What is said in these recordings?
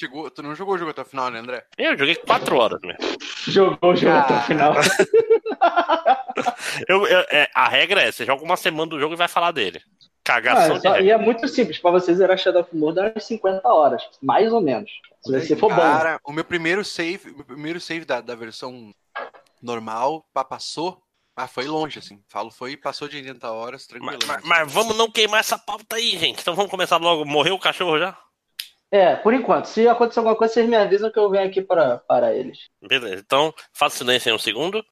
chegou, tu não jogou o jogo até o final, né, André? Eu joguei 4 horas mesmo. Jogou o jogo até o final. Eu, eu- é, a regra é: você joga uma semana do jogo e vai falar dele. Cagação Ah, só- e é muito simples, pra você zerar Shadow of Mordor é umas 50 horas, mais ou menos. Se você for bom. Cara, o meu primeiro save, o meu primeiro save da, da versão normal, passou. Ah, foi longe, assim. Falo, foi, passou de 80 horas, tranquilo. Mas, mas- mas vamos não queimar essa pauta aí, gente. Então vamos começar logo. Morreu o cachorro já? É, por enquanto. Se acontecer alguma coisa, vocês me avisam que eu venho aqui para, para eles. Beleza. Então, faça silêncio aí um segundo.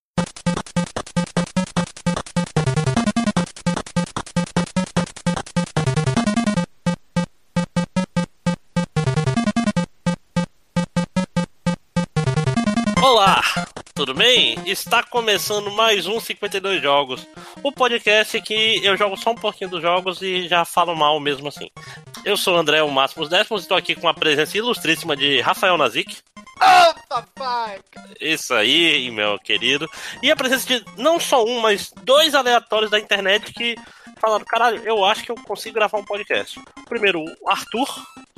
Tudo bem? Está começando mais um 52 Jogos, o podcast que eu jogo só um pouquinho dos jogos e já falo mal mesmo assim. Eu sou o André, o Máximos Décimos, estou aqui com a presença ilustríssima de Rafael Nazik. Ah, papai! Isso aí, meu querido. E a presença de não só um, mas dois aleatórios da internet que falaram: caralho, eu acho que eu consigo gravar um podcast. Primeiro, o Arthur.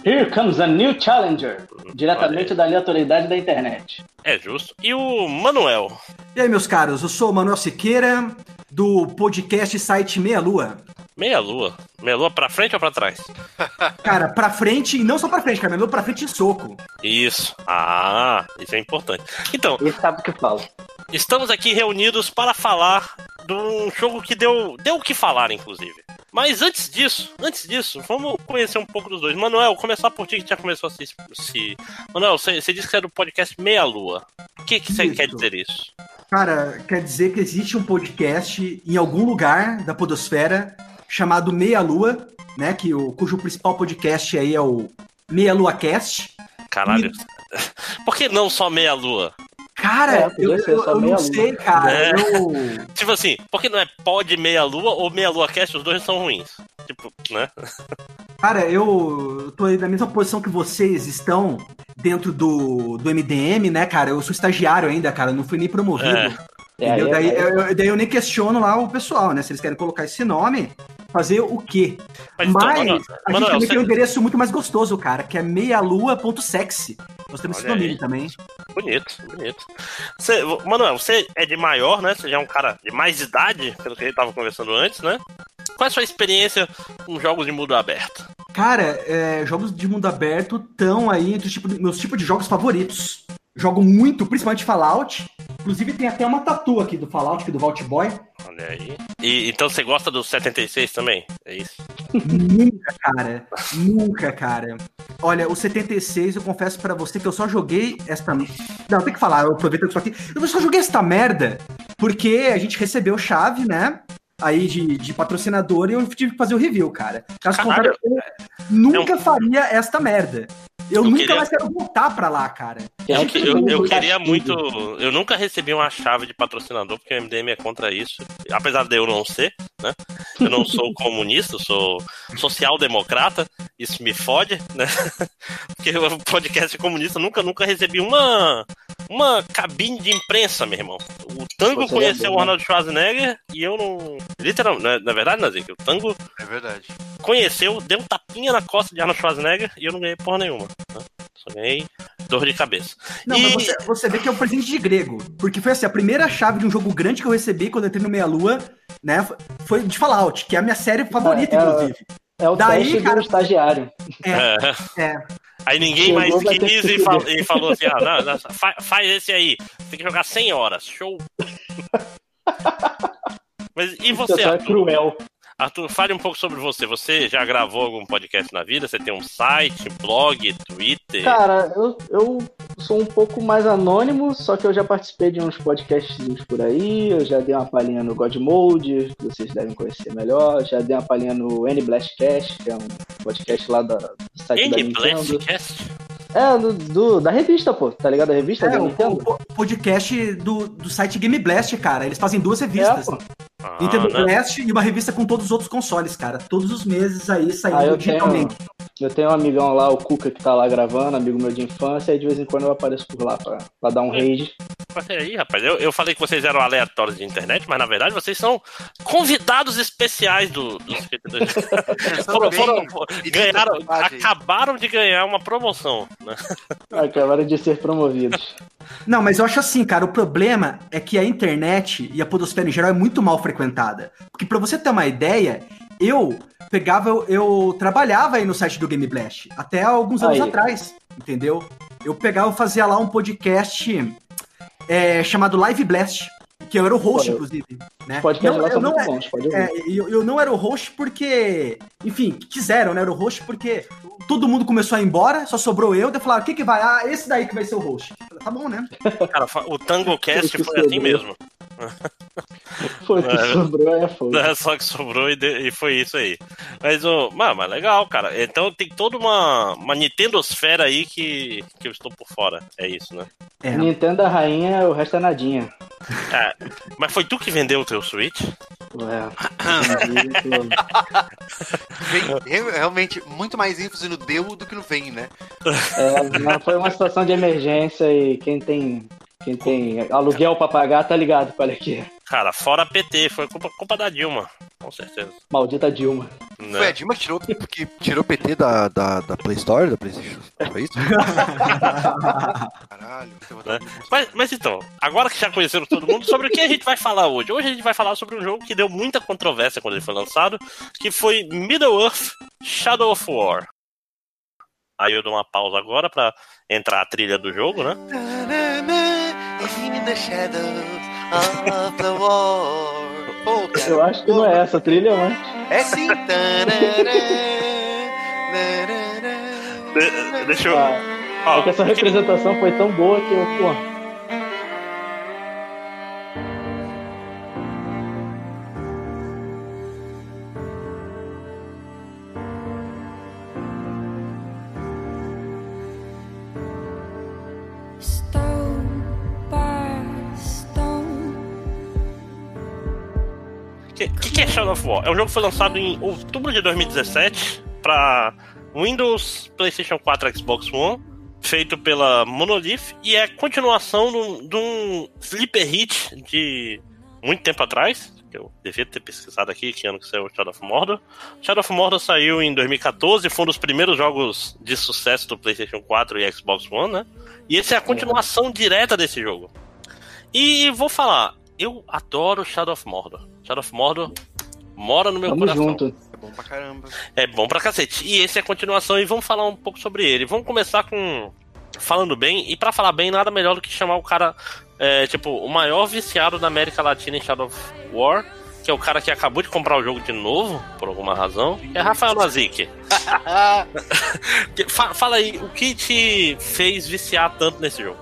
Here comes a new challenger. Diretamente da aleatoriedade da internet. É justo. E o Manuel. E aí, meus caros, eu sou o Manuel Siqueira, do podcast site Meia Lua. Meia lua. Meia lua pra frente ou pra trás? Cara, pra frente, e não só pra frente, cara, Meia Lua pra frente em soco. Isso. Ah, isso é importante. Então, Ele sabe o que fala. estamos aqui reunidos para falar de um jogo que deu, deu o que falar, inclusive. Mas antes disso, antes disso, vamos conhecer um pouco dos dois. Manuel, começar por ti que já começou a se. se... Manuel, você, você disse que é do podcast Meia Lua. O que, que você Isso. quer dizer isso? Cara, quer dizer que existe um podcast em algum lugar da podosfera chamado Meia Lua, né, que o, cujo principal podcast aí é o Meia Lua Cast. Caralho. Por que não só Meia Lua? Cara, É, eu, ser eu- eu não sei, cara. É. Eu... Tipo assim, por que não é Pod Meia Lua ou Meia Lua Cast? Os dois são ruins. Tipo, né? Cara, eu tô aí na mesma posição que vocês estão dentro do, do MDM, né, cara? Eu sou estagiário ainda, cara, não fui nem promovido. É. É, aí, daí, aí- eu, eu- daí eu nem questiono lá o pessoal, né? Se eles querem colocar esse nome, fazer o quê? Mas, Mas, então, a gente também tem um endereço muito mais gostoso, cara, que é meialua.sexy. Nós temos esse aí. domínio também. Bonito, bonito. Você, Manuel, você é de maior, né? Você já é um cara de mais idade, pelo que a gente tava conversando antes, né? Qual é a sua experiência com jogos de mundo aberto? Cara, é, jogos de mundo aberto estão aí entre os tipo, meus tipos de jogos favoritos. Jogo muito, principalmente Fallout. Inclusive tem até uma tatu aqui do Fallout, aqui do Vault Boy. Olha aí. E, então você gosta do 76 também? É isso? Nunca, cara. Nunca, cara. Olha, o 76, eu confesso pra você que eu só joguei esta. Não, tem que falar, eu aproveito que eu tô aqui. Eu só joguei esta merda porque a gente recebeu chave, né? Aí de, de patrocinador e eu tive que fazer o review, cara. Caso contrário, eu nunca faria esta merda. Eu, Eu nunca queria- mais quero voltar pra lá, cara. Eu, que- eu, eu queria muito. Eu nunca recebi uma chave de patrocinador, porque o MDM é contra isso. Apesar de eu não ser, né? Eu não sou comunista, eu sou social-democrata. Isso me fode, né? Porque o podcast comunista nunca, nunca recebi uma, uma cabine de imprensa, meu irmão. O Tango Você conheceu é o bom, Arnold Schwarzenegger e eu não. Literalmente, na, na verdade, Nazik, o Tango É verdade. conheceu, deu um tapinha na costa de Arnold Schwarzenegger e eu não ganhei porra nenhuma. né? Só ganhei dor de cabeça. Não, E- mas você, você vê que é um presente de grego. Porque foi assim, a primeira chave de um jogo grande que eu recebi quando eu entrei no Meia Lua, né? Foi de Fallout, que é a minha série favorita, É, é- inclusive. É o Daí, teste cara- do estagiário. É, É. é. Aí ninguém Chegou, mais quis se e, fal- e falou assim: ah, não, não, fa- faz esse aí, tem que jogar 100 horas, show. Mas e você, Você é cruel. Arthur, fale um pouco sobre você. Você já gravou algum podcast na vida? Você tem um site, blog, Twitter? Cara, eu, eu sou um pouco mais anônimo, só que eu já participei de uns podcasts por aí, eu já dei uma palhinha no God Mode, que vocês devem conhecer melhor, já dei uma palhinha no N Blastcast, que é um podcast lá da, do site da N Nintendo. Blastcast? É, do, do- da revista, pô, tá ligado? A revista É, da o, Nintendo? o- o podcast do, do site Game Blast, cara. Eles fazem duas revistas. É, pô. Ah, Nintendo né? Blast e uma revista com todos os outros consoles, cara. Todos os meses aí saindo Ah, eu tenho, digitalmente. eu tenho um amigão lá, o Cuca, que tá lá gravando, amigo meu de infância, e de vez em quando eu apareço por lá pra, pra dar um raid. Olha aí, rapaz. Eu, eu falei que vocês eram aleatórios de internet, mas na verdade vocês são convidados especiais do, do foram, foram, ganharam, acabaram de ganhar uma promoção. Né? Acabaram de ser promovidos. Não, mas eu acho assim, cara, o problema é que a internet e a podosfera em geral é muito mal frequentada. Porque pra você ter uma ideia, eu pegava, eu, eu trabalhava aí no site do Game Blast, até alguns anos aí. atrás, entendeu? Eu pegava, fazia lá um podcast é, chamado Live Blast, que eu era o host, Pô, inclusive. Né? Podcast não, eu, não, é, bons, pode é, eu, eu, não era o host porque, enfim, quiseram, né? Era o host porque todo mundo começou a ir embora, só sobrou eu, daí falaram, o que que vai? Ah, esse daí que vai ser o host. Falei, tá bom, né? Cara, o TangoCast foi assim mesmo. Foi que é, sobrou, é. É só que sobrou e, de, e foi isso aí. Mas, o mas, mas legal, cara. Então tem toda uma, uma Nintendosfera aí que, que eu estou por fora. É isso, né? É. Nintendo a rainha, o resto é nadinha. É, mas foi tu que vendeu o teu Switch? Ué. vem, realmente, muito mais ênfase no deu do que no vem, né? É, foi uma situação de emergência e quem tem quem tem aluguel pra pagar tá ligado qual é que é. Cara, fora PT, foi culpa, culpa da Dilma, com certeza. Maldita Dilma. Né? Foi a Dilma que tirou, que tirou PT da, da, da Play Store, da PlayStation? Foi isso? Caralho. Né? Mas, mas então, agora que já conheceram todo mundo, sobre o que a gente vai falar hoje? Hoje a gente vai falar sobre um jogo que deu muita controvérsia quando ele foi lançado, que foi Middle-earth Shadow of War. Aí eu dou uma pausa agora pra entrar a trilha do jogo, né? Eu acho que não é essa trilha, mas. É sim. De, deixa eu. Ah, é que essa representação foi tão boa que eu, pô. O que, que, é Shadow of War? É um jogo que foi lançado em outubro de 2017 para Windows, PlayStation 4 Xbox One, feito pela Monolith, e é continuação de um sleeper hit de muito tempo atrás, que eu devia ter pesquisado aqui que ano que saiu Shadow of Mordor. Shadow of Mordor saiu em 2014, foi um dos primeiros jogos de sucesso do PlayStation 4 e Xbox One, né? E esse é a continuação direta desse jogo. E vou falar, eu adoro Shadow of Mordor. Shadow of Mordor mora no meu Tamo coração. Junto. É bom pra caramba. É bom pra cacete. E esse é a continuação e vamos falar um pouco sobre ele. Vamos começar com falando bem, e para falar bem, nada melhor do que chamar o cara, é, tipo, o maior viciado da América Latina em Shadow of War, que é o cara que acabou de comprar o jogo de novo, por alguma razão, é Rafael Nazik. Fala aí, o que te fez viciar tanto nesse jogo?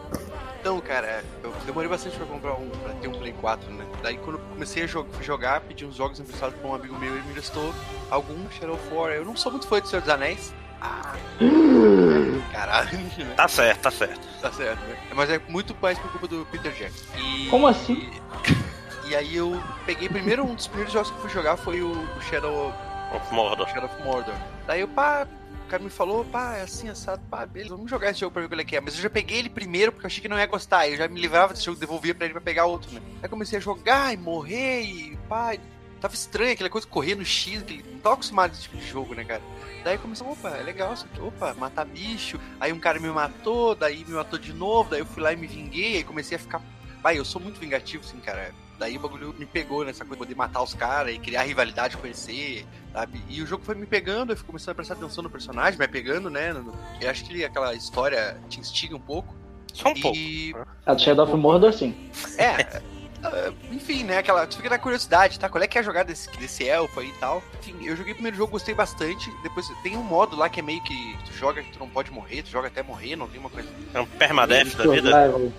Então, cara, eu demorei bastante pra comprar um, pra ter um Play 4, né? Daí quando comecei a jogar, pedi uns jogos emprestados pra um amigo meu e me emprestou algum Shadow of War. Eu não sou muito fã de Senhor dos Anéis. Ah, caralho. Né? Tá certo, tá certo. Tá certo, né? Mas é muito mais por culpa do Peter Jackson. E... Como assim? E aí eu peguei primeiro, um dos primeiros jogos que eu fui jogar foi o Shadow of Mordor. Shadow of Mordor. Daí eu, pá, o cara me falou, pá, é assim, assado, pá, beleza, vamos jogar esse jogo pra ver qual é que é. Mas eu já peguei ele primeiro porque eu achei que não ia gostar. Eu já me livrava desse jogo, devolvia pra ele pra pegar outro, né? Aí comecei a jogar e morrer e pá. Tava estranho aquela coisa correr no X, que não tava acostumado esse tipo de jogo, né, cara? Daí começou, opa, é legal isso aqui, opa, matar bicho. Aí um cara me matou, daí me matou de novo, daí eu fui lá e me vinguei, aí comecei a ficar. Pai, eu sou muito vingativo, assim, cara. Daí o bagulho me pegou nessa coisa de poder matar os caras e criar rivalidade, conhecer, sabe? E o jogo foi me pegando, eu fui começando a prestar atenção no personagem, me pegando, né? Eu acho que aquela história te instiga um pouco. Só um e... pouco. A do Shadow of Mordor, sim. É. Uh, enfim, né? Aquela. Tu fica na curiosidade, tá? Qual é que é a jogada desse, desse elfo aí e tal. Enfim, eu joguei o primeiro jogo, gostei bastante. Depois tem um modo lá que é meio que tu joga que tu não pode morrer, tu joga até morrer, não tem uma coisa. É um permadeath da vida?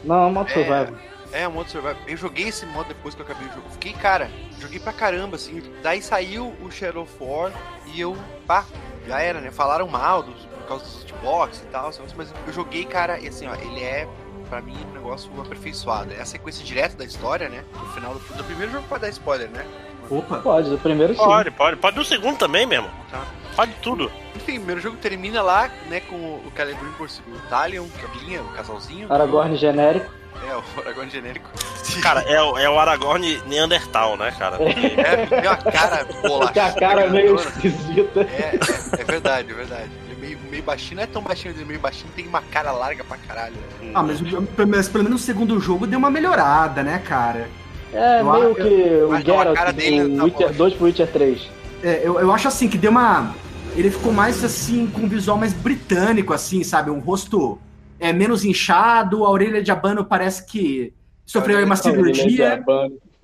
Não, é um modo é... survival. É, o modo survival. Eu joguei esse modo depois que eu acabei o jogo. Fiquei, cara, joguei pra caramba, assim. Daí saiu o Shadow of War e eu, pá, já era, né? Falaram mal dos, por causa dos hitbox e tal, mas eu joguei, cara, e assim, ó, ele é, pra mim, um negócio aperfeiçoado. É a sequência direta da história, né? No final do, do primeiro jogo pode dar spoiler, né? Opa! Pode, do primeiro sim. Pode, pode. Pode do segundo também mesmo. Tá. Faz tudo. Enfim, o primeiro jogo termina lá, né, com o Celebrimbor, o Talion, a linha, o casalzinho. Aragorn genérico. É, o Aragorn genérico. Cara, é, o- é o Aragorn Neandertal, né, cara? Porque- É, tem uma cara bolachada. Com a cara meio esquisita. É, é, é verdade, é verdade. Ele é meio, meio baixinho, não é tão baixinho, ele é meio baixinho, tem uma cara larga pra caralho. né? Ah, mas, mas pelo menos no segundo jogo deu uma melhorada, né, cara? É, Eu meio que o a Geralt cara dele do tá Witcher boa. 2 pro Witcher 3. É, eu, eu acho assim que deu uma. Ele ficou mais assim, com um visual mais britânico, assim, sabe? Um rosto é, menos inchado, a orelha de abano parece que sofreu aí uma cirurgia.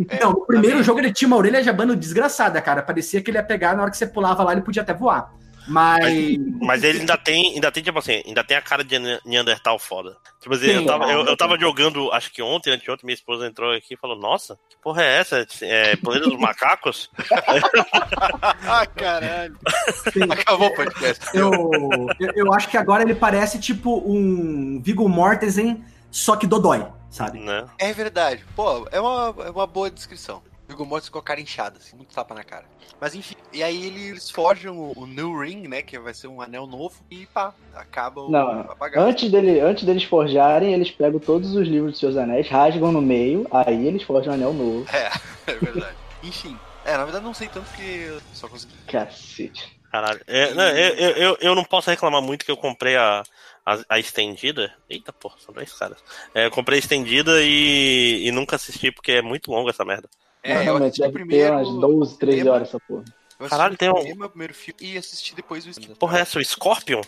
É, Não, no primeiro também. jogo ele tinha uma orelha de abano desgraçada, cara. Parecia que ele ia pegar na hora que você pulava lá, ele podia até voar. Mas. Mas ele ainda tem, ainda tem, tipo assim, ainda tem a cara de Ne- Neandertal foda. Tipo assim, Sim, eu tava, eu, eu tava jogando, acho que ontem, anteontem, minha esposa entrou aqui e falou, nossa, que porra é essa? É Planeta dos Macacos? Ah, caralho. Sim. Acabou o podcast. Eu, eu, eu acho que agora ele parece tipo um Viggo Mortensen, só que Dodói, sabe? né? É verdade. Pô, é uma, é uma boa descrição. Viggo Mortensen com a cara inchada, assim, muito tapa na cara. Mas enfim, e aí eles forjam o, o New Ring, né, que vai ser um anel novo, e pá, acaba o Não, apagado. Antes, dele, antes deles forjarem, eles pegam todos os livros dos seus anéis, rasgam no meio, aí eles forjam um anel novo. É, é verdade. enfim, é, na verdade não sei tanto porque eu só consegui... Cacete. Caralho. É, não, eu, eu, eu, eu não posso reclamar muito que eu comprei a, a, a estendida. Eita porra, são dois caras. É, eu comprei a estendida e, e nunca assisti porque é muito longa essa merda. É, eu Realmente, assisti o deve primeiro... ter umas 12, 13 tema. horas essa porra. eu assisti Caralho, o tem um- tema, primeiro filme e assisti depois o Porra, é essa? O Scorpion?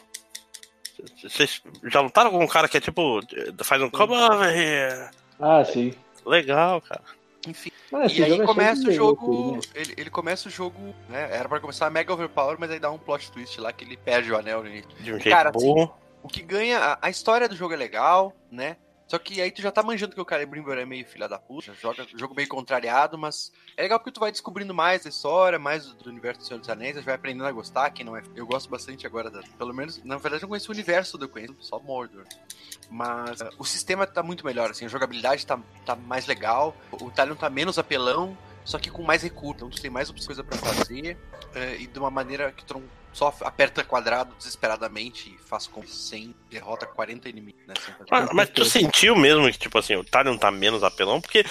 Vocês já lutaram com um cara que é tipo. Faz um come over here? Ah, sim. Legal, cara. Enfim, Mas e aí é começa o jogo. né? Ele, ele começa o jogo, né? Era pra começar mega overpower, mas aí dá um plot twist lá que ele perde o anel início. De um jeito Cara, assim. O que ganha. A, a história do jogo é legal, né? Só que aí tu já tá manjando que o Celebrimbor é meio filha da puta, joga jogo meio contrariado, mas é legal porque tu vai descobrindo mais da história, mais do, universo do Senhor dos Anéis, vai aprendendo a gostar, quem não é. Eu gosto bastante agora, da, pelo menos, na verdade eu conheço o universo do conheço, só Mordor. Mas uh, o sistema tá muito melhor, assim, a jogabilidade tá, tá mais legal, o Talion tá menos apelão, só que com mais recurso, então tu tem mais coisa pra fazer, eh, e de uma maneira que tu não só aperta quadrado desesperadamente e faz com 100, derrota 40 inimigos, né? Mas, mas tu sentiu mesmo que, tipo assim, o Talion tá menos apelão? Porque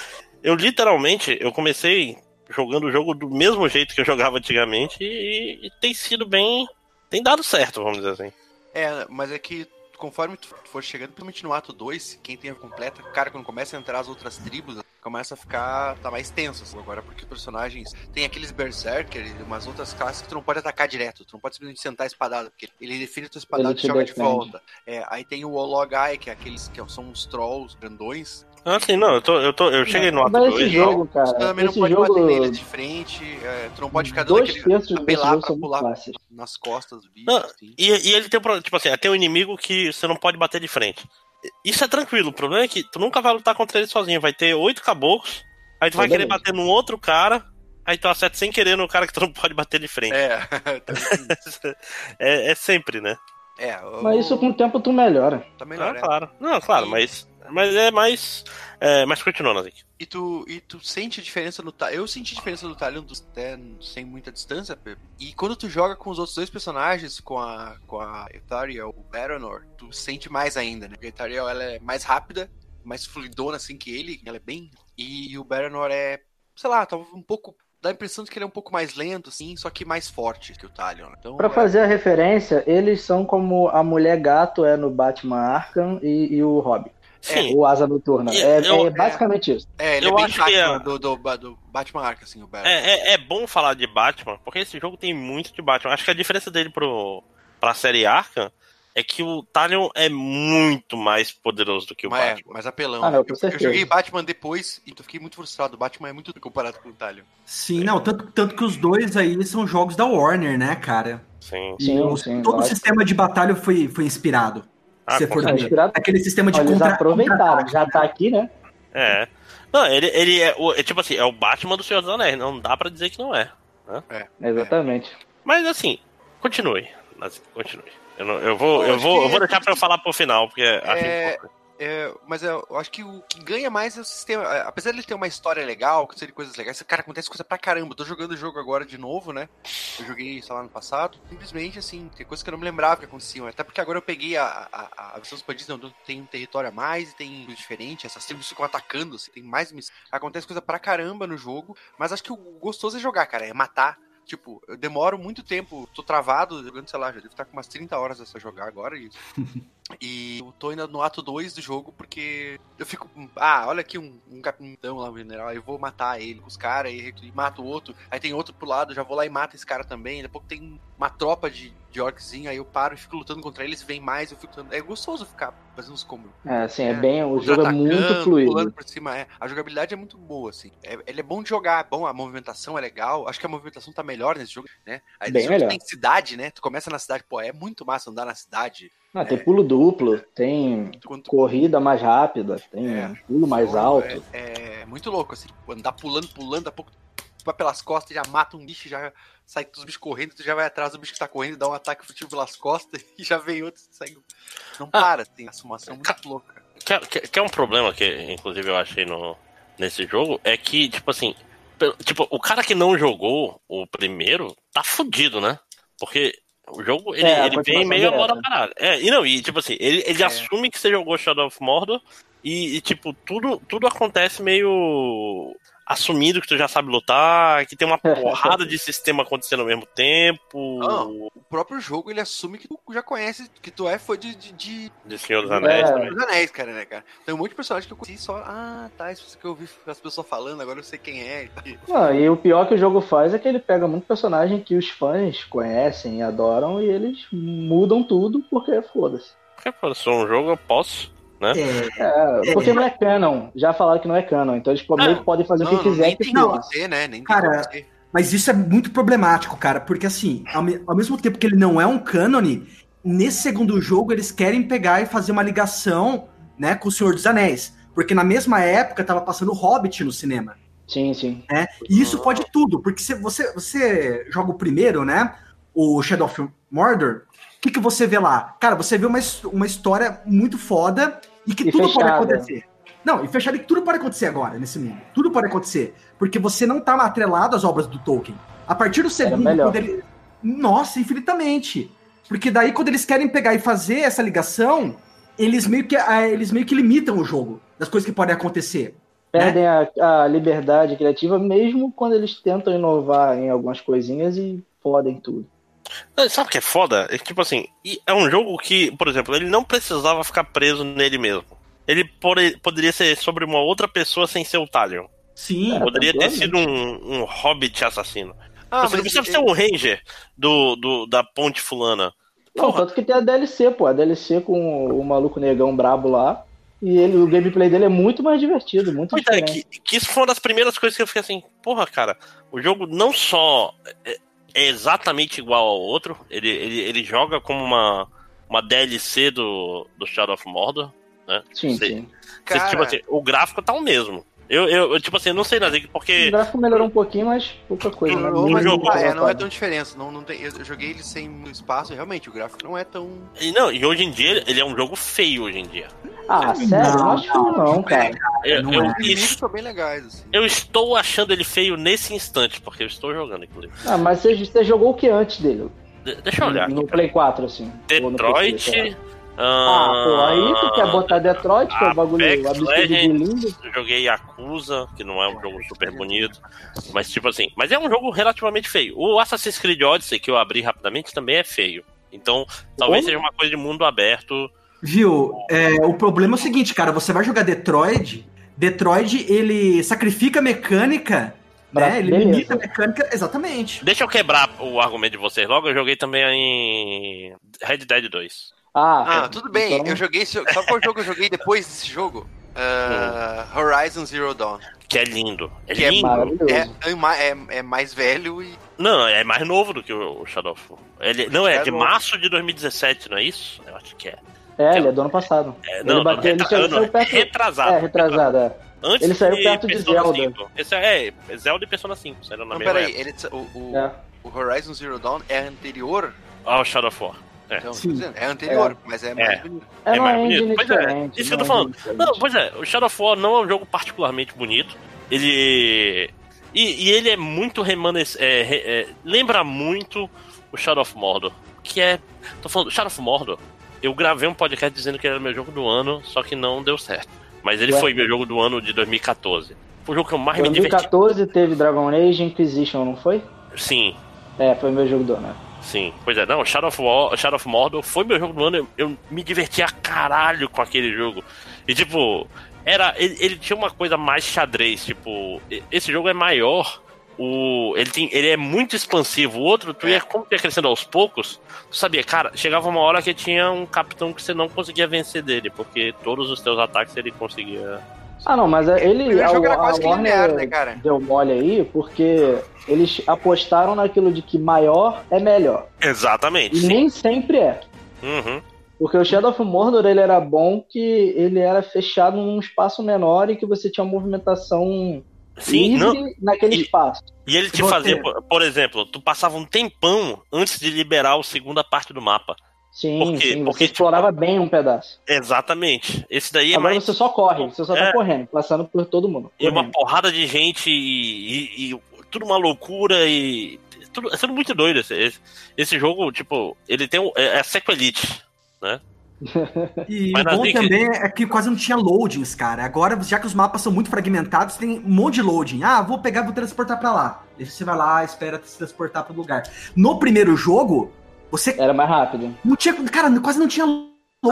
eu literalmente, eu comecei jogando o jogo do mesmo jeito que eu jogava antigamente e, e tem sido bem. Tem dado certo, vamos dizer assim. É, mas é que conforme tu for chegando, principalmente no ato 2, quem tem a completa, cara, quando começa a entrar as outras tribos, começa a ficar. tá mais tenso assim, agora, porque os personagens. Tem aqueles Berserker e umas outras classes que tu não pode atacar direto, tu não pode simplesmente sentar a espadada, porque ele define a tua espadada Ele e joga de defende. volta. É, aí tem o Ologai, que é aqueles que são uns trolls grandões. Ah, sim, não, eu, tô, eu, tô, eu cheguei no ato Mas esse 2. jogo, Tu cara, também não pode jogo, bater neles de frente, é, tu não pode ficar dando dois aquele apelar pra pular fáceis. nas costas do bicho. Não, assim. E, e ele tem um problema, tipo assim, tem um inimigo que você não pode bater de frente. Isso é tranquilo, o problema é que tu nunca vai lutar contra ele sozinho. Vai ter oito caboclos, aí tu vai querer bater num outro cara, aí tu acerta sem querer no cara que tu não pode bater de frente. É, É, é sempre, né? é, o- Mas isso com o tempo tu melhora. tá melhor, Ah, é. claro. Não, claro, mas, mas é mais. É, mas continuando, Nazik. E tu, e tu sente a diferença no Talion. Eu senti a diferença do Talion do- até sem muita distância. Pepe. E quando tu joga com os outros dois personagens, com a, com a Ethariel, o Baronor, tu sente mais ainda, né? Porque a Ethariel ela é mais rápida, mais fluidona assim que ele, ela é bem. E, o Baronor é, sei lá, tava um pouco. Dá a impressão de que ele é um pouco mais lento, assim, só que mais forte que o Talion. né? Então, Pra é- fazer a referência, eles são como a mulher gato é no Batman Arkham e, e o Robin, Sim. o Asa Noturna. E É, eu- é basicamente isso. É, ele Eu é bem acho que Batman é- do, do, do Batman Arkham, assim, o Baronor. É, é, é bom falar de Batman, porque esse jogo tem muito de Batman. Acho que a diferença dele pro, pra série Arkham é que o Talion é muito mais poderoso do que o Mas é, Batman. mais apelão. Ah, não, eu, eu joguei Batman depois e fiquei muito frustrado. O Batman é muito comparado com o Talion. Sim, não, tanto, tanto que os dois aí são jogos da Warner, né, cara? Sim. E Sim, o- sim, todo o sistema de batalha foi, foi inspirado. Ah, se for? Aquele sistema de Eles contra, aproveitaram, já tá aqui, né? É. Não, ele, ele é, o- é tipo assim, é o Batman do Senhor dos Anéis. Não dá pra dizer que não é. Exatamente. Mas assim, continue. Nazik, continue. Eu, não- eu vou, eu, vou, eu vou deixar pra eu falar pro final, porque acho É, importante. É, mas eu, eu acho que o que ganha mais é o sistema. É, Apesar de ele ter uma história legal, seria coisas legais, cara, acontece coisa pra caramba. Eu tô jogando o jogo agora de novo, né? Eu joguei, sei lá, no passado. Simplesmente, assim, tem coisas que eu não me lembrava que aconteciam. Até porque agora eu peguei a, a, a versão expandida, onde tem um território a mais e tem diferente. Essas tribos ficam atacando, assim, tem mais missões. Acontece coisa pra caramba no jogo. Mas acho que o gostoso é jogar, cara, é matar. Tipo, eu demoro muito tempo, tô travado, jogando, sei lá, já devo estar com umas 30 horas essa jogar agora. E, e eu tô ainda no ato 2 do jogo, porque eu fico. Ah, olha aqui um, um capitão lá, um general, eu vou matar ele com os caras e, e mato o outro. Aí tem outro pro lado, já vou lá e mato esse cara também. Daqui a pouco tem uma tropa de, de orczinho, aí eu paro e fico lutando contra eles, vem mais, eu fico lutando. É gostoso ficar fazendo os combos. É, assim, é, bem. O jogo é muito Pulando fluido. por cima, é. A jogabilidade é muito boa, assim. É, ele é bom de jogar, é bom, a movimentação é legal. Acho que a movimentação tá melhor nesse jogo, né? Aí Bem melhor. tem cidade, né? Tu começa na cidade, pô, é muito massa andar na cidade. Ah, tem pulo duplo, tem Quando tu corrida mais rápida, tem É. pulo mais alto. É, é muito louco, assim. Andar pulando, pulando, daqui a pouco tu vai pelas costas, já mata um bicho, já sai com os bichos correndo, tu já vai atrás do bicho que tá correndo, dá um ataque furtivo pelas costas e já vem outro, sai. Não Ah. para, tem a sumação muito louca. Que, é- que- que é um problema que, inclusive, eu achei no, nesse jogo, é que, tipo assim, pelo- tipo, o cara que não jogou o primeiro tá fudido, né? Porque o jogo, ele, É, a ele vem meio direta. agora parado. É, e não, e tipo assim, ele, ele É. assume que você jogou Shadow of Mordor e, e, tipo, tudo, tudo acontece meio assumindo que tu já sabe lutar, que tem uma porrada de sistema acontecendo ao mesmo tempo, Ah. O próprio jogo, ele assume que tu já conhece, que tu é fã de, de, de de Senhor dos Anéis É. também. dos Anéis, cara, né, cara? Tem um monte de personagem que eu conheci só, ah, tá, isso que eu ouvi as pessoas falando, agora eu sei quem é. Não, e o pior que o jogo faz é que ele pega muito personagem que os fãs conhecem e adoram e eles mudam tudo porque foda-se. Porque, pô, se for um jogo, eu posso. É, É, porque não é canon. Já falaram que não é canon, então eles meio que podem fazer o que Não, não, quiser nem que tem não. ser, né? Nem tem Cara, ser. Mas isso é muito problemático, cara, porque assim, ao, me- ao mesmo tempo que ele não é um cânone, nesse segundo jogo eles querem pegar e fazer uma ligação, né, com o Senhor dos Anéis. Porque na mesma época tava passando o Hobbit no cinema, Sim, sim. né? E isso pode tudo, porque se você, você joga o primeiro, né, o Shadow of Mordor, que, que você vê lá? Cara, você vê uma, uma história muito foda e que E tudo pode fechada. acontecer. Não, e fechado que tudo pode acontecer agora nesse mundo. Tudo pode acontecer. Porque você não tá atrelado às obras do Tolkien. A partir do segundo, ele. Nossa, infinitamente. Porque daí, quando eles querem pegar e fazer essa ligação, eles meio que, ah, eles meio que limitam o jogo das coisas que podem acontecer. Perdem a, a liberdade criativa mesmo quando eles tentam inovar em algumas coisinhas e fodem tudo. Não, Sabe o que é foda? É que, tipo assim, e é um jogo que, por exemplo, ele não precisava ficar preso nele mesmo. Ele pode- poderia ser sobre uma outra pessoa sem ser o Talion. Sim. É, Poderia ter sido um, um hobbit assassino. Ah, Você não precisa ser um ranger do, do, da ponte fulana. Não, Porra. tanto que tem a DLC, pô. A DLC com o maluco negão brabo lá. E ele, o gameplay dele é muito mais divertido, muito Pois é, que, que isso foi uma das primeiras coisas que eu fiquei assim, porra, cara, o jogo não só é, exatamente igual ao outro, ele, ele, ele joga como uma, uma DLC do, do Shadow of Mordor, né? Sim, sim. Você, Cara. tipo assim, o gráfico tá o mesmo. Eu, eu, eu, tipo assim, eu não sei nada, O porque gráfico melhorou um pouquinho, mas pouca coisa. né? Não, no mas jogo. não, é, não é tão diferença. Não, não tem, eu joguei ele sem espaço e realmente o gráfico não é tão. e não, e hoje em dia ele é um jogo feio hoje em dia. Ah, sério? Não, acho que não, cara. Eu, não eu, é. Bem legais, assim. eu estou achando ele feio nesse instante, porque eu estou jogando, inclusive. Ah, mas você, você jogou o que antes dele? De- deixa eu olhar. No aqui, Play 4, assim. PC, Detroit. lá. Ah, pô, aí tu quer botar Detroit, que é o bagulho absurdo de lindo. joguei Yakuza, que não é um jogo super bonito, mas tipo assim, mas é um jogo relativamente feio. O Assassin's Creed Odyssey, que eu abri rapidamente, também é feio. Então, talvez Como? seja uma coisa de mundo aberto. Viu? É, o problema é o seguinte, cara, você vai jogar Detroit, Detroit, ele sacrifica a mecânica, Pra- né? Ele beleza. limita a mecânica, exatamente. Deixa eu quebrar o argumento de vocês logo, eu joguei também em Red Dead 2. Ah, Ah, pô, tudo bem. então- Eu joguei. Sabe qual jogo eu joguei depois desse jogo? Ah, Horizon Zero Dawn. Que é lindo. É Que é lindo. É, é, é- é mais velho e. Não, é mais novo do que o o Shadow of War. Ele, não, é É de novo. março de 2017, não é isso? Eu acho que é. É, ele é do ano passado. É, Ele não, bateu- ele retra- saiu- não, saiu perto- retrasado. É, retrasado, é. Antes Ele saiu perto de Persona Zelda. 5. Esse é, é, Zelda e Persona 5, saíram na Não, peraí. Ele, o, o, É. o Horizon Zero Dawn é anterior. Ah, o Shadow of War. É. Então, dizendo, é anterior, mas é mais bonito. É, É mais bonito. Pois é, isso que eu tô falando. Não, pois é, o Shadow of War não é um jogo particularmente bonito. Ele. E, e ele é muito remanescente. É, re- é, lembra muito o Shadow of Mordor. Que é. Tô falando, Shadow of Mordor. Eu gravei um podcast dizendo que ele era meu jogo do ano, só que não deu certo. Mas ele Ué? foi meu jogo do ano de 2014. Foi o jogo que eu mais me diverti. 2014 teve Dragon Age Inquisition, não foi? Sim, É, foi meu jogo do ano. Sim, pois é, não, Shadow of, War, Shadow of Mordor foi meu jogo do ano, eu, eu me diverti a caralho com aquele jogo. E tipo, era. Ele, ele tinha uma coisa mais xadrez, tipo, esse jogo é maior, o, ele, tem, ele é muito expansivo, o outro, tu ia, como tu ia crescendo aos poucos, tu sabia, cara, chegava uma hora que tinha um capitão que você não conseguia vencer dele, porque todos os teus ataques ele conseguia. Ah, não, mas é- ele. O primeiro a, jogo era quase que Warner linear, né, cara? Deu mole aí, porque eles apostaram naquilo de que maior é melhor. Exatamente. E sim. nem sempre é. Uhum. Porque o Shadow of Mordor ele era bom que ele era fechado num espaço menor e que você tinha uma movimentação Sim, não. naquele e- espaço. E ele te Você- fazia, por, exemplo, tu passava um tempão antes de liberar a segunda parte do mapa. Sim, Por sim, Porque, tipo, explorava bem um pedaço. Exatamente. Esse daí é Agora mais. você só corre, você só tá É. correndo, passando por todo mundo. E uma correndo. porrada de gente e, e- e tudo uma loucura e. Tudo, é tudo muito doido. Esse, esse, esse jogo, tipo, ele tem um. É, é sequelite, né? E Mas o bom dicas- também é que quase não tinha loadings, cara. Agora, já que os mapas são muito fragmentados, tem um monte de loading. Ah, vou pegar e vou transportar pra lá. Aí você vai lá, espera se transportar pro lugar. No primeiro jogo, você Era mais rápido. não tinha. Cara, quase não tinha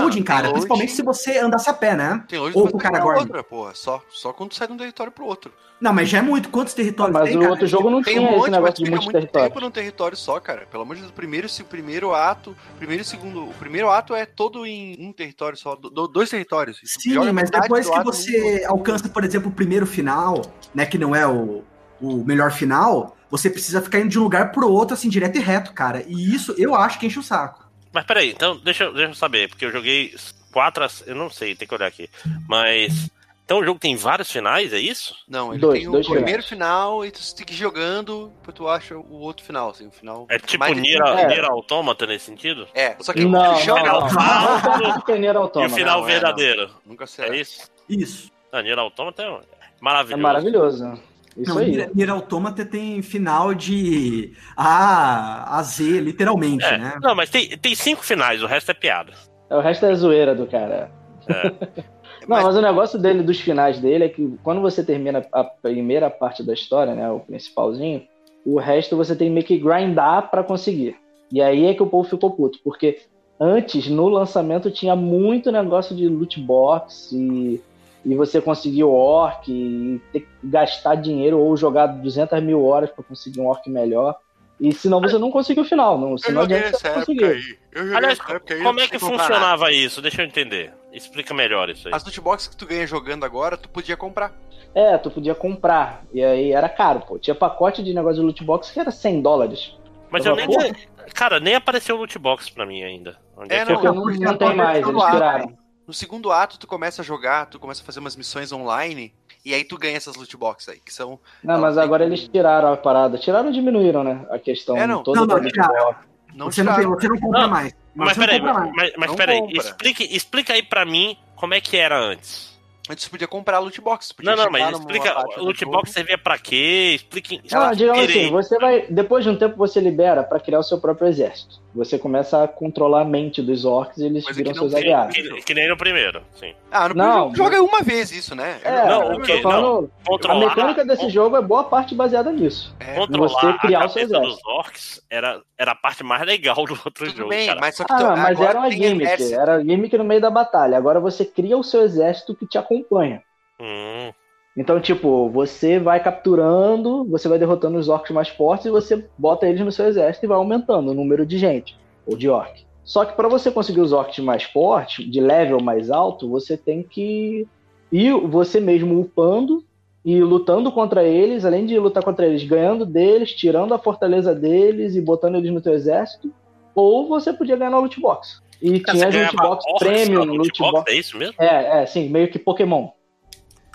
loading, tem cara. loading. Principalmente se você andasse a pé, né? Tem hoje Ou com o pegar Caragorn. outra, porra. Só, só quando sai de um território pro outro. Não, mas já é muito. Quantos territórios Mas tem, o cara? outro jogo não Tem tinha um esse monte, mas negócio de muitos muito territórios. tempo num território só, cara. Pelo amor de Deus, o primeiro, se o primeiro ato, primeiro e segundo, o primeiro ato é todo em um território só, do- do- dois territórios. Sim, mas depois que você alcança, por exemplo, o primeiro final, né? Que não é o, o melhor final, você precisa ficar indo de um lugar pro outro, assim, direto e reto, cara. E isso eu acho que enche o saco. Mas peraí, então deixa, eu- deixa eu saber, porque eu joguei quatro. Eu não sei, tem que olhar aqui. Mas. Então o jogo tem vários finais, é isso? Não, ele Dois, tem o dois primeiro final e tu tem que ir jogando, depois tu acha o outro final, assim, o final. É tipo Nier, É. Nier Automata nesse sentido? É, só que Não, o chão não, não. Final- Não tem Nier E o Automata. final não, é, verdadeiro. nunca será. É isso? Isso. Ah, Nier Automata é É maravilhoso. Isso não, aí. Nier, Automata tem final de A a Z, literalmente, É, né? Não, mas tem, tem cinco finais, o resto é piada. O resto é zoeira do cara. Não, Mas- mas o negócio dele, dos finais dele, é que quando você termina a primeira parte da história, né, o principalzinho, o resto você tem meio que grindar pra conseguir. E aí é que o povo ficou puto, porque antes, no lançamento, tinha muito negócio de loot box e, e você conseguir o orc e ter que gastar dinheiro ou jogar 200 mil horas pra conseguir um orc melhor. E senão você não conseguiu o final, não, Eu senão joguei adianta essa você época conseguir. Eu Aliás, como eu é que não funcionava isso? Deixa eu entender. Explica melhor isso aí. As loot boxes que tu ganha jogando agora, tu podia comprar. É, tu podia comprar. E aí era caro, pô. Tinha pacote de negócio de loot box que era 100 dólares. Mas eu Tava nem. Cara, nem apareceu o loot box pra mim ainda. Onde É, é que não, Porque eu... não, porque não tem mais, eles tiraram. No segundo ato, tu começa a jogar, tu começa a fazer umas missões online, e aí tu ganha essas loot boxes aí, que são. Não, mas agora eles tiraram a parada. Tiraram ou diminuíram, né? A questão É, não. toda Não, não, da tiraram. Não você, não, tem- tiraram. você não compra Não, mais. Mas você não peraí, mas, mas Não peraí, explique, explica aí pra mim como é que era antes. Antes tu podia comprar loot box. Não, não, mas explica, loot box servia pra quê? Explique. Não, explique digamos assim, você vai. Depois de um tempo você libera pra criar o seu próprio exército. Você começa a controlar a mente dos orcs e eles Coisa viram não seus tem. aliados. Que, que nem no primeiro, sim. Ah, no Não, primeiro joga uma vez isso, né? É, Não, eu o quê? falando- a Controlar, mecânica desse jogo é boa parte baseada nisso. É, controlar você a criar seu cabeça dos orcs era, era a parte mais legal do outro tudo jogo, bem, cara. mas só que Ah, tu, não, mas era uma gimmick, exército. era gimmick no meio da batalha. Agora você cria o seu exército que te acompanha. Hum, Então, tipo, você vai capturando, você vai derrotando os orcs mais fortes e você bota eles no seu exército e vai aumentando o número de gente, ou de orc. Só que para você conseguir os orcs mais fortes, de level mais alto, você tem que ir você mesmo upando e lutando contra eles, além de lutar contra eles, ganhando deles, tirando a fortaleza deles e botando eles no teu exército, ou você podia ganhar na loot box. E cara, tinha loot box premium, loot box, box. é isso mesmo? É, é, sim, meio que Pokémon.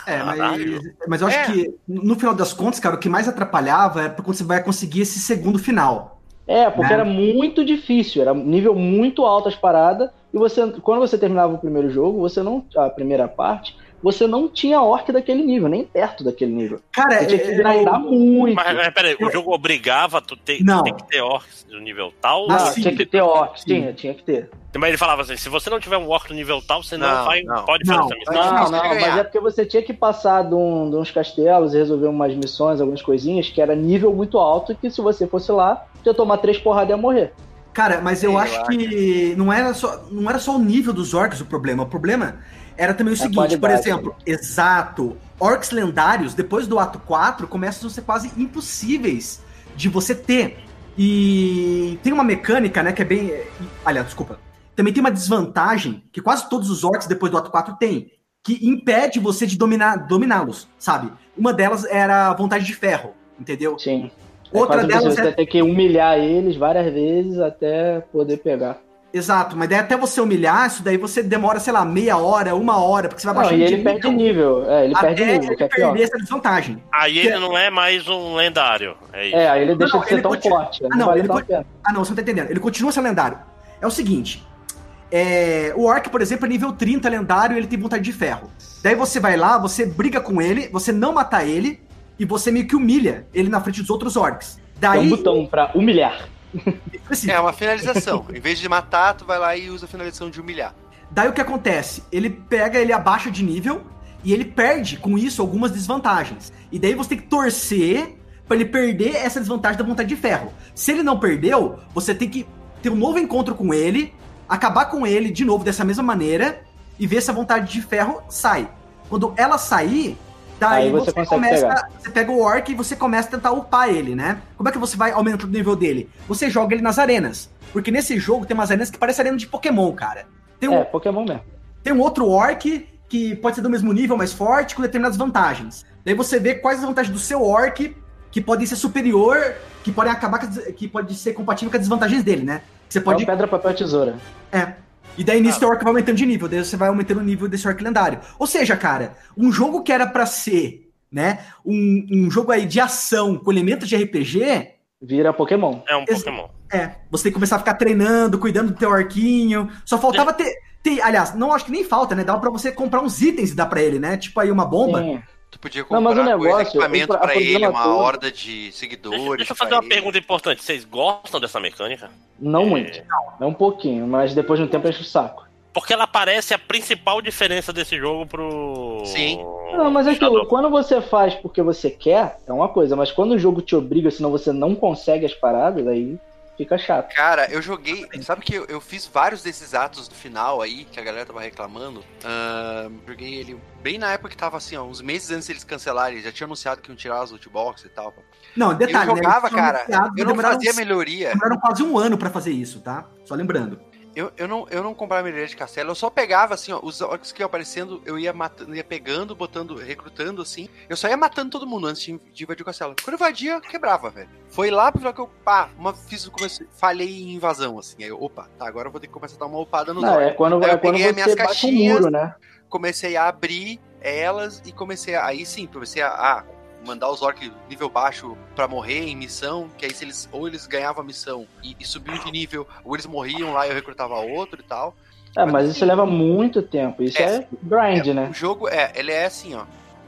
É, mas, mas eu acho É. que, no final das contas, cara, o que mais atrapalhava é quando você vai conseguir esse segundo final. É, porque Né? era muito difícil, era um nível muito alto as paradas, e você, quando você terminava o primeiro jogo, você não, a primeira parte, você não tinha orc daquele nível, nem perto daquele nível. Cara, Você tinha que é- grindar muito. Mas, mas peraí, o jogo obrigava tu ter, Não. tem que ter orcs do nível tal? Não, Ah, ou sim. tinha que ter orc, Sim. tinha, tinha que ter. Mas ele falava assim, se você não tiver um orc no nível tal, você não, Não, vai, não. pode Não. fazer essa missão. Não, não, mas é porque você tinha que passar de, um- de uns castelos e resolver umas missões, algumas coisinhas, que era nível muito alto, que se você fosse lá, você ia tomar três porradas e ia morrer. Cara, mas eu Sei acho lá. que não era, só, não era só o nível dos orcs o problema. O problema era também o seguinte, por exemplo, exato, orcs lendários, depois do ato 4, começam a ser quase impossíveis de você ter. E tem uma mecânica, né, que é bem... Aliás, desculpa. Também tem uma desvantagem que quase todos os orcs depois do ato 4 têm, que impede você de dominar dominá-los, sabe? Uma delas era a vontade de ferro, entendeu? Sim. Outra é delas você é ter que humilhar eles várias vezes até poder pegar. Exato, mas daí até você humilhar, isso daí você demora, sei lá, meia hora, uma hora, porque você vai Não, baixando e de ele perde nível. É, ele até perde nível, que ele é pior. perder essa desvantagem. Aí ele não é mais um lendário. É isso. É, aí ele deixa Não, de ser tão continua- forte. Ah, Não, não, ele. Ah, não, você não tá entendendo. Ele continua sendo lendário. É o seguinte. é, o Orc, por exemplo, é nível 30 lendário e ele tem vontade de ferro. Daí você vai lá, você briga com ele, você não mata ele e você meio que humilha ele na frente dos outros Orcs. Tem Daí. um botão pra humilhar. É uma finalização. em vez de matar, tu vai lá e usa a finalização de humilhar. Daí o que acontece? Ele pega, ele abaixa de nível e ele perde com isso algumas desvantagens. E daí você tem que torcer pra ele perder essa desvantagem da vontade de ferro. Se ele não perdeu, você tem que ter um novo encontro com ele, acabar com ele de novo dessa mesma maneira e ver se a vontade de ferro sai. Quando ela sair, daí Aí você começa, pegar. você pega o orc e você começa a tentar upar ele, né? Como é que você vai aumentando o nível dele? Você joga ele nas arenas. Porque nesse jogo tem umas arenas que parecem arena de Pokémon, cara. Tem um, É, Pokémon mesmo. tem um outro orc que pode ser do mesmo nível, mais forte, com determinadas vantagens. Daí você vê quais as vantagens do seu orc que podem ser superior, que podem acabar que pode ser compatível com as desvantagens dele, né? Você Pode... pode. pedra, papel, tesoura. É. E daí nisso teu orc vai aumentando de nível, daí você vai aumentando o nível desse orc lendário. Ou seja, cara, um jogo que era pra ser, né, um, um jogo aí de ação com elementos de RPG, Vira Pokémon. É um Pokémon. é, você tem que começar a ficar treinando, cuidando do teu arquinho. Só faltava ter, ter- aliás, não acho que nem falta, né? Dava pra você comprar uns itens e dar pra ele, né? Tipo aí uma bomba. Sim. Tu podia Não, comprar mas o negócio, equipamento pra a ele, uma toda- horda de Deixa, seguidores. deixa eu pra fazer uma ele. pergunta importante. Vocês gostam dessa mecânica? Não É, muito. É um pouquinho, mas depois de um tempo enche o saco. Porque ela parece a principal diferença desse jogo pro. Sim. Não, mas é aquilo, Shadow. quando você faz porque você quer, é uma coisa, mas quando o jogo te obriga, senão você não consegue as paradas, aí fica chato. Cara, eu joguei. Sabe que eu, eu fiz vários desses atos do final aí, que a galera tava reclamando. Ahn, joguei ele bem na época que tava assim, ó, uns meses antes deles cancelarem. Eles já tinham anunciado que iam tirar as loot box e tal. Não, detalhe, eu jogava, né? eles cara. Eu não fazia melhoria. Demoraram quase um ano pra fazer isso, tá? Só lembrando. Eu, eu, não, eu não comprava melhoria de castelo, eu só pegava assim, ó, os orcs que iam aparecendo, eu ia matando, ia pegando, botando, recrutando assim. Eu só ia matando todo mundo antes de, invadir o castelo. Quando eu invadia, quebrava, velho. Foi lá pro final que eu, pá, uma, fiz, comecei, falhei em invasão, assim. Aí eu, opa, tá, agora eu vou ter que começar a dar uma upada nos Não, é quando, é quando peguei as minhas você bate um caixinhas, muro, né? comecei a abrir elas e comecei a, aí sim, comecei a, a mandar os orcs nível baixo pra morrer em missão, que aí se eles ou eles ganhavam a missão e, e subiam de nível, ou eles morriam lá e eu recrutava outro e tal. É, mas isso leva muito tempo. Isso É, é, grind, É, né? O jogo é, ele é assim, ó.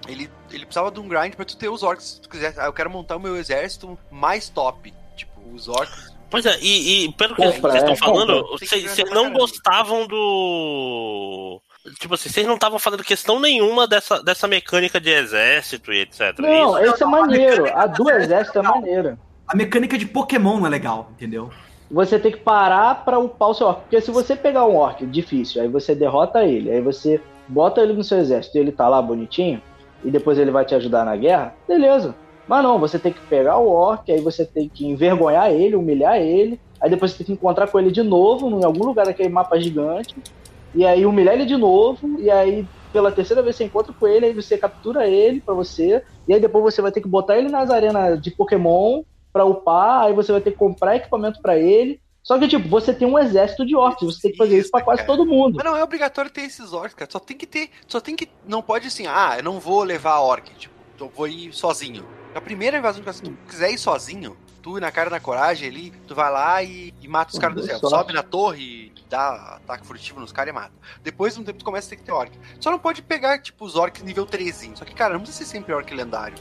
Ele, ele precisava de um grind pra tu ter os orcs. Se tu quiser, ah, eu quero montar o meu exército mais top. Tipo, os orcs. Pois é, e, e pelo que Compra, vocês estão é, falando, vocês não caramba. gostavam do. Tipo assim, vocês não estavam fazendo questão nenhuma dessa, dessa mecânica de exército e etc. Não, Isso? esse é maneiro. A do exército é maneira. A mecânica de Pokémon não é legal, entendeu? Você tem que parar pra upar o seu orc. Porque se você pegar um orc difícil, aí você derrota ele, aí você bota ele no seu exército e ele tá lá bonitinho, e depois ele vai te ajudar na guerra, beleza. Mas não, você tem que pegar o orc, aí você tem que envergonhar ele, humilhar ele, aí depois você tem que encontrar com ele de novo, em algum lugar daquele mapa gigante, e aí humilhar ele de novo, e aí pela terceira vez você encontra com ele, aí você captura ele pra você, e aí depois você vai ter que botar ele nas arenas de Pokémon pra upar, aí você vai ter que comprar equipamento pra ele. Só que, tipo, você tem um exército de orcs, você tem que fazer isso pra quase Cara. todo mundo. Mas não é obrigatório ter esses orcs, cara. Só tem que ter. Só tem que. Não pode assim, ah, eu não vou levar orc. Tipo, eu vou ir sozinho. A primeira invasão que se tu quiser ir sozinho, tu na cara na coragem ali, tu vai lá e, e mata os caras do céu. Sobe na torre, dá ataque furtivo nos caras e mata. Depois de um tempo tu começa a ter que ter orc. Só não pode pegar, tipo, os orcs nível 13. Só que, cara, não precisa ser sempre orc lendário.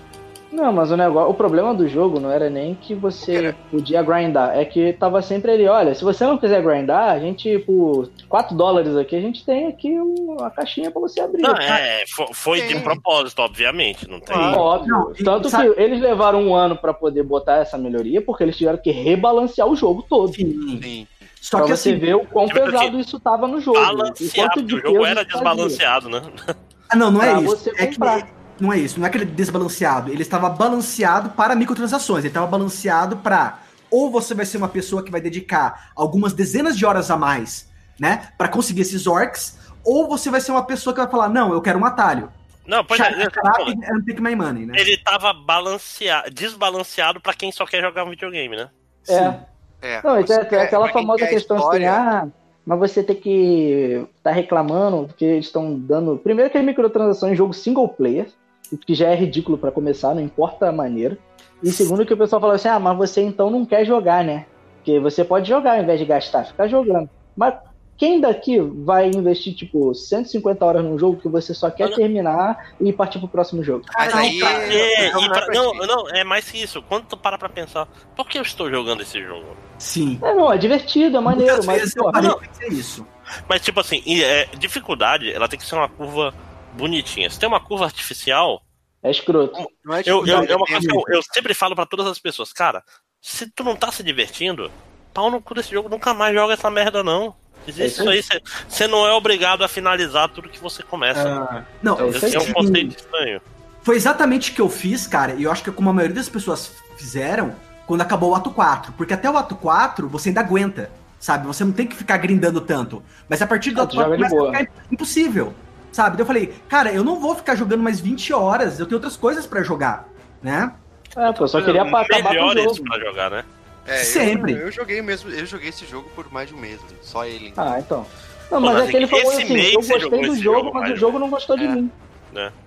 Não, mas o negócio, o problema do jogo não era nem que você podia grindar, é que tava sempre ali, olha, se você não quiser grindar, a gente, por 4 dólares aqui, a gente tem aqui uma caixinha pra você abrir. Não, é, fo- foi de Sim. propósito, obviamente. Não tem. Claro. Óbvio. Não, e Tanto sabe- que eles levaram um ano pra poder botar essa melhoria, porque eles tiveram que rebalancear o jogo todo. Sim. Sim. Só pra que você assim, ver o quão Tiveram pesado isso tava no jogo. Balanceado, porque o jogo era fazia. desbalanceado, né? ah, não, não é pra isso. você É que comprar. não é isso, não é aquele desbalanceado. Ele estava balanceado para microtransações. Ele estava balanceado para ou você vai ser uma pessoa que vai dedicar algumas dezenas de horas a mais, né, para conseguir esses orcs, ou você vai ser uma pessoa que vai falar, não, eu quero um atalho. Não, pois Shut é, and take my money, né? ele tava balanceado, desbalanceado pra quem só quer jogar um videogame, né? É. É. Não, então é, quer- aquela famosa questão assim, história, ah, mas você tem que tá reclamando porque eles estão dando. Primeiro que é microtransação em jogo single player, o que já é ridículo pra começar, não importa a maneira. E segundo que o pessoal falou assim, ah, mas você então não quer jogar, né? Porque você pode jogar ao invés de gastar, ficar jogando. Mas quem daqui vai investir, tipo, 150 horas num jogo que você só quer Não. terminar e partir pro próximo jogo? Mas Não, aí. é, e não é pra- não, não, é mais que isso. Quando tu para pra pensar, por que eu estou jogando esse jogo? Sim. É, não, é divertido, é maneiro, Muitas mas, vezes pô, não. pensar isso. Mas, tipo assim, e, é, dificuldade, ela tem que ser uma curva bonitinha. Se tem uma curva artificial, é escroto. Não é eu, eu, é uma é coisa que eu, eu sempre falo pra todas as pessoas, cara, se tu não tá se divertindo, pau no cu desse jogo, nunca mais joga essa merda, não. Existe É isso aí, você não é obrigado a finalizar tudo que você começa. Ah, não, É isso é um aí. conceito estranho. Foi exatamente o que eu fiz, cara, e eu acho que é como a maioria das pessoas fizeram quando acabou o ato 4. Porque até o ato 4 você ainda aguenta, sabe? Você não tem que ficar grindando tanto. Mas a partir do Ah, ato tu 4 joga de começa a ficar impossível, sabe? Daí eu falei, cara, eu não vou ficar jogando mais 20 horas, eu tenho outras coisas pra jogar, né? É, pô, eu só queria acabar com o jogo. pra jogar, né? É, eu- Sempre. Eu, joguei mesmo, eu joguei esse jogo por mais de um mês, só ele. Ah, então. Não, mas mas é que ele esse falou assim, mês eu gostei do jogo, jogo, mas o jogo não gostou de É. mim.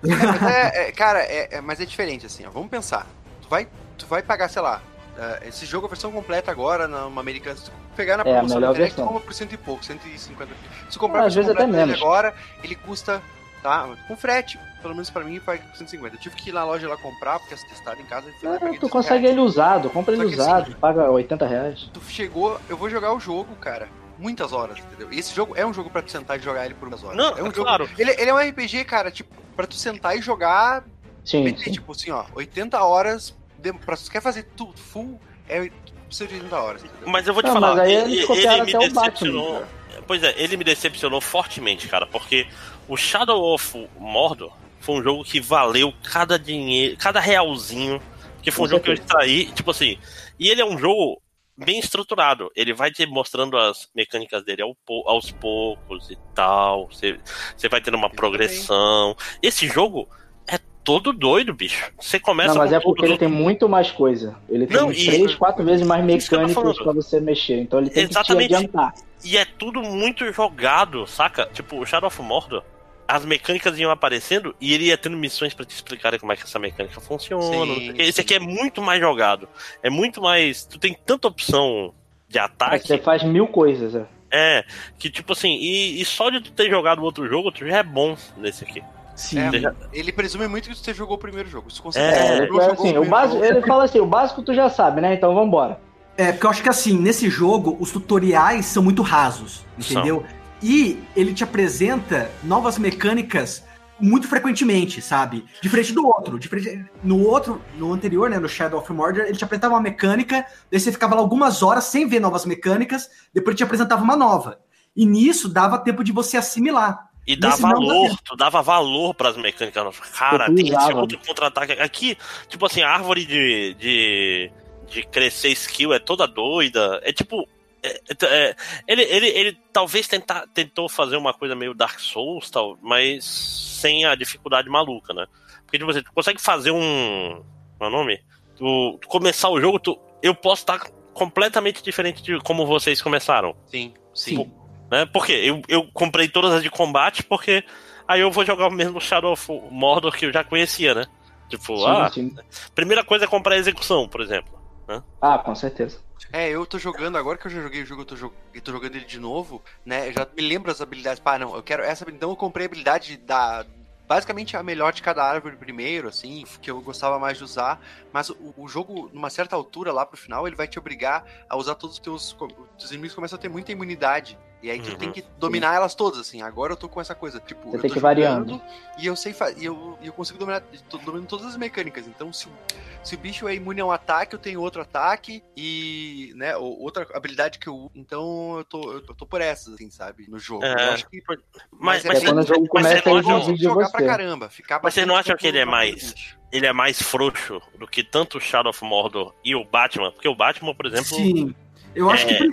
Mas é, é, cara, é, é- mas é diferente assim, ó. Vamos pensar. Tu vai, tu vai pagar, sei lá, eh, esse jogo, a versão completa agora, numa americana, se tu pegar na É, promoção melhor da internet, tu compra por cento e pouco, 150. Se tu comprar Ah, a às versão vezes até menos. agora, ele custa, tá? Com frete, pelo menos pra mim, paga 150. Eu tive que ir na loja lá comprar, porque essa testada em casa, É, paguei tu 200 consegue reais. ele usado, compra ele que usado, assim- paga 80 reais. Tu chegou, eu vou jogar o jogo, cara. Muitas horas, entendeu? E esse jogo é um jogo pra tu sentar e jogar ele por umas horas. Não, é um jogo, claro. ele, ele é um RPG, cara, tipo, pra tu sentar e jogar Sim, sim. tipo assim, ó, 80 horas. De, pra, tu quer fazer tudo full, é precisa de 80 horas, entendeu? Mas eu vou te Não, falar, mas aí ele, ele me decepcionou. Batman, Pois é, ele me decepcionou fortemente, cara, porque o Shadow of Mordor foi um jogo que valeu cada dinheiro, cada realzinho, que foi um jogo que eu extraí, tipo assim, e ele é um jogo bem estruturado, ele vai te mostrando as mecânicas dele aos poucos e tal, você, você vai tendo uma progressão. Esse jogo é todo doido, bicho. Você começa Não, mas com é porque tudo- ele tem muito mais coisa. Ele tem Não, e- 3, 4 vezes mais mecânicas falando. pra você mexer. Então ele tem Exatamente. que te adiantar. E é tudo muito jogado, saca? Tipo, o Shadow of Mordor, as mecânicas iam aparecendo e ele ia tendo missões pra te explicar como é que essa mecânica funciona. Sim. Esse sim. aqui é muito mais jogado. É muito mais. Tu tem tanta opção de ataque. Você faz mil coisas, é. É, que tipo assim, e, e só de tu ter jogado o outro jogo, tu já é bom nesse aqui. Sim. É, já- Ele presume muito que você jogou o primeiro jogo. Se É, você É, ele, jogou fala assim, o básico, jogo, ele fala assim, o básico tu já sabe, né? Então vambora. É, porque eu acho que assim, nesse jogo, os tutoriais são muito rasos, entendeu? E ele te apresenta novas mecânicas muito frequentemente, sabe? Diferente do outro. Diferente, no outro, no anterior, né, no Shadow of Mordor, ele te apresentava uma mecânica, daí você ficava lá algumas horas sem ver novas mecânicas, depois ele te apresentava uma nova. E nisso dava tempo de você assimilar. E dá Nesse não dá valor, tu dava valor pras mecânicas. Cara, tem esse outro contra-ataque. Aqui, tipo assim, a árvore de, de, de crescer skill é toda doida. É tipo. É- é- ele, ele, ele talvez tentar, tentou fazer uma coisa meio Dark Souls, tal, mas sem a dificuldade maluca, né? Porque tipo, assim, tu consegue fazer um. Qual é o nome? Tu, tu começar o jogo, tu, eu posso estar completamente diferente de como vocês começaram Sim, sim. Sim. né? Porque eu, eu comprei todas as de combate, porque aí eu vou jogar o mesmo Shadow of Mordor que eu já conhecia, né? Tipo, Sim, ah, sim. primeira coisa é comprar a execução, por exemplo. Ah, com certeza. É, eu tô jogando, agora que eu já joguei o jogo, eu tô, jo- eu tô jogando ele de novo, né? Eu já me lembro as habilidades. Pá, não, eu quero essa. Então eu comprei a habilidade da. Basicamente a melhor de cada árvore primeiro, assim, que eu gostava mais de usar. Mas o, o jogo, numa certa altura lá pro final, ele vai te obrigar a usar todos os teus. Os teus inimigos começam a ter muita imunidade. E aí tu Uhum. tem que dominar elas todas, assim. Agora eu tô com essa coisa. Tipo, Você eu tem tô que ir variando. E eu sei fa- e eu, eu consigo dominar. Tô dominando todas as mecânicas. Então, se o se o bicho é imune a um ataque, eu tenho outro ataque e, né, ou- outra habilidade que eu. Então eu tô, eu tô por essas, assim, sabe? No jogo. É. Eu acho que. Mas, é mas, É quando o jogo mas começa você não acha- jogar pra você. caramba. Ficar Mas você não acha que ele é mais- bicho. ele é mais frouxo do que tanto o Shadow of Mordor e o Batman? Porque o Batman, por exemplo. Sim. Eu acho É. que.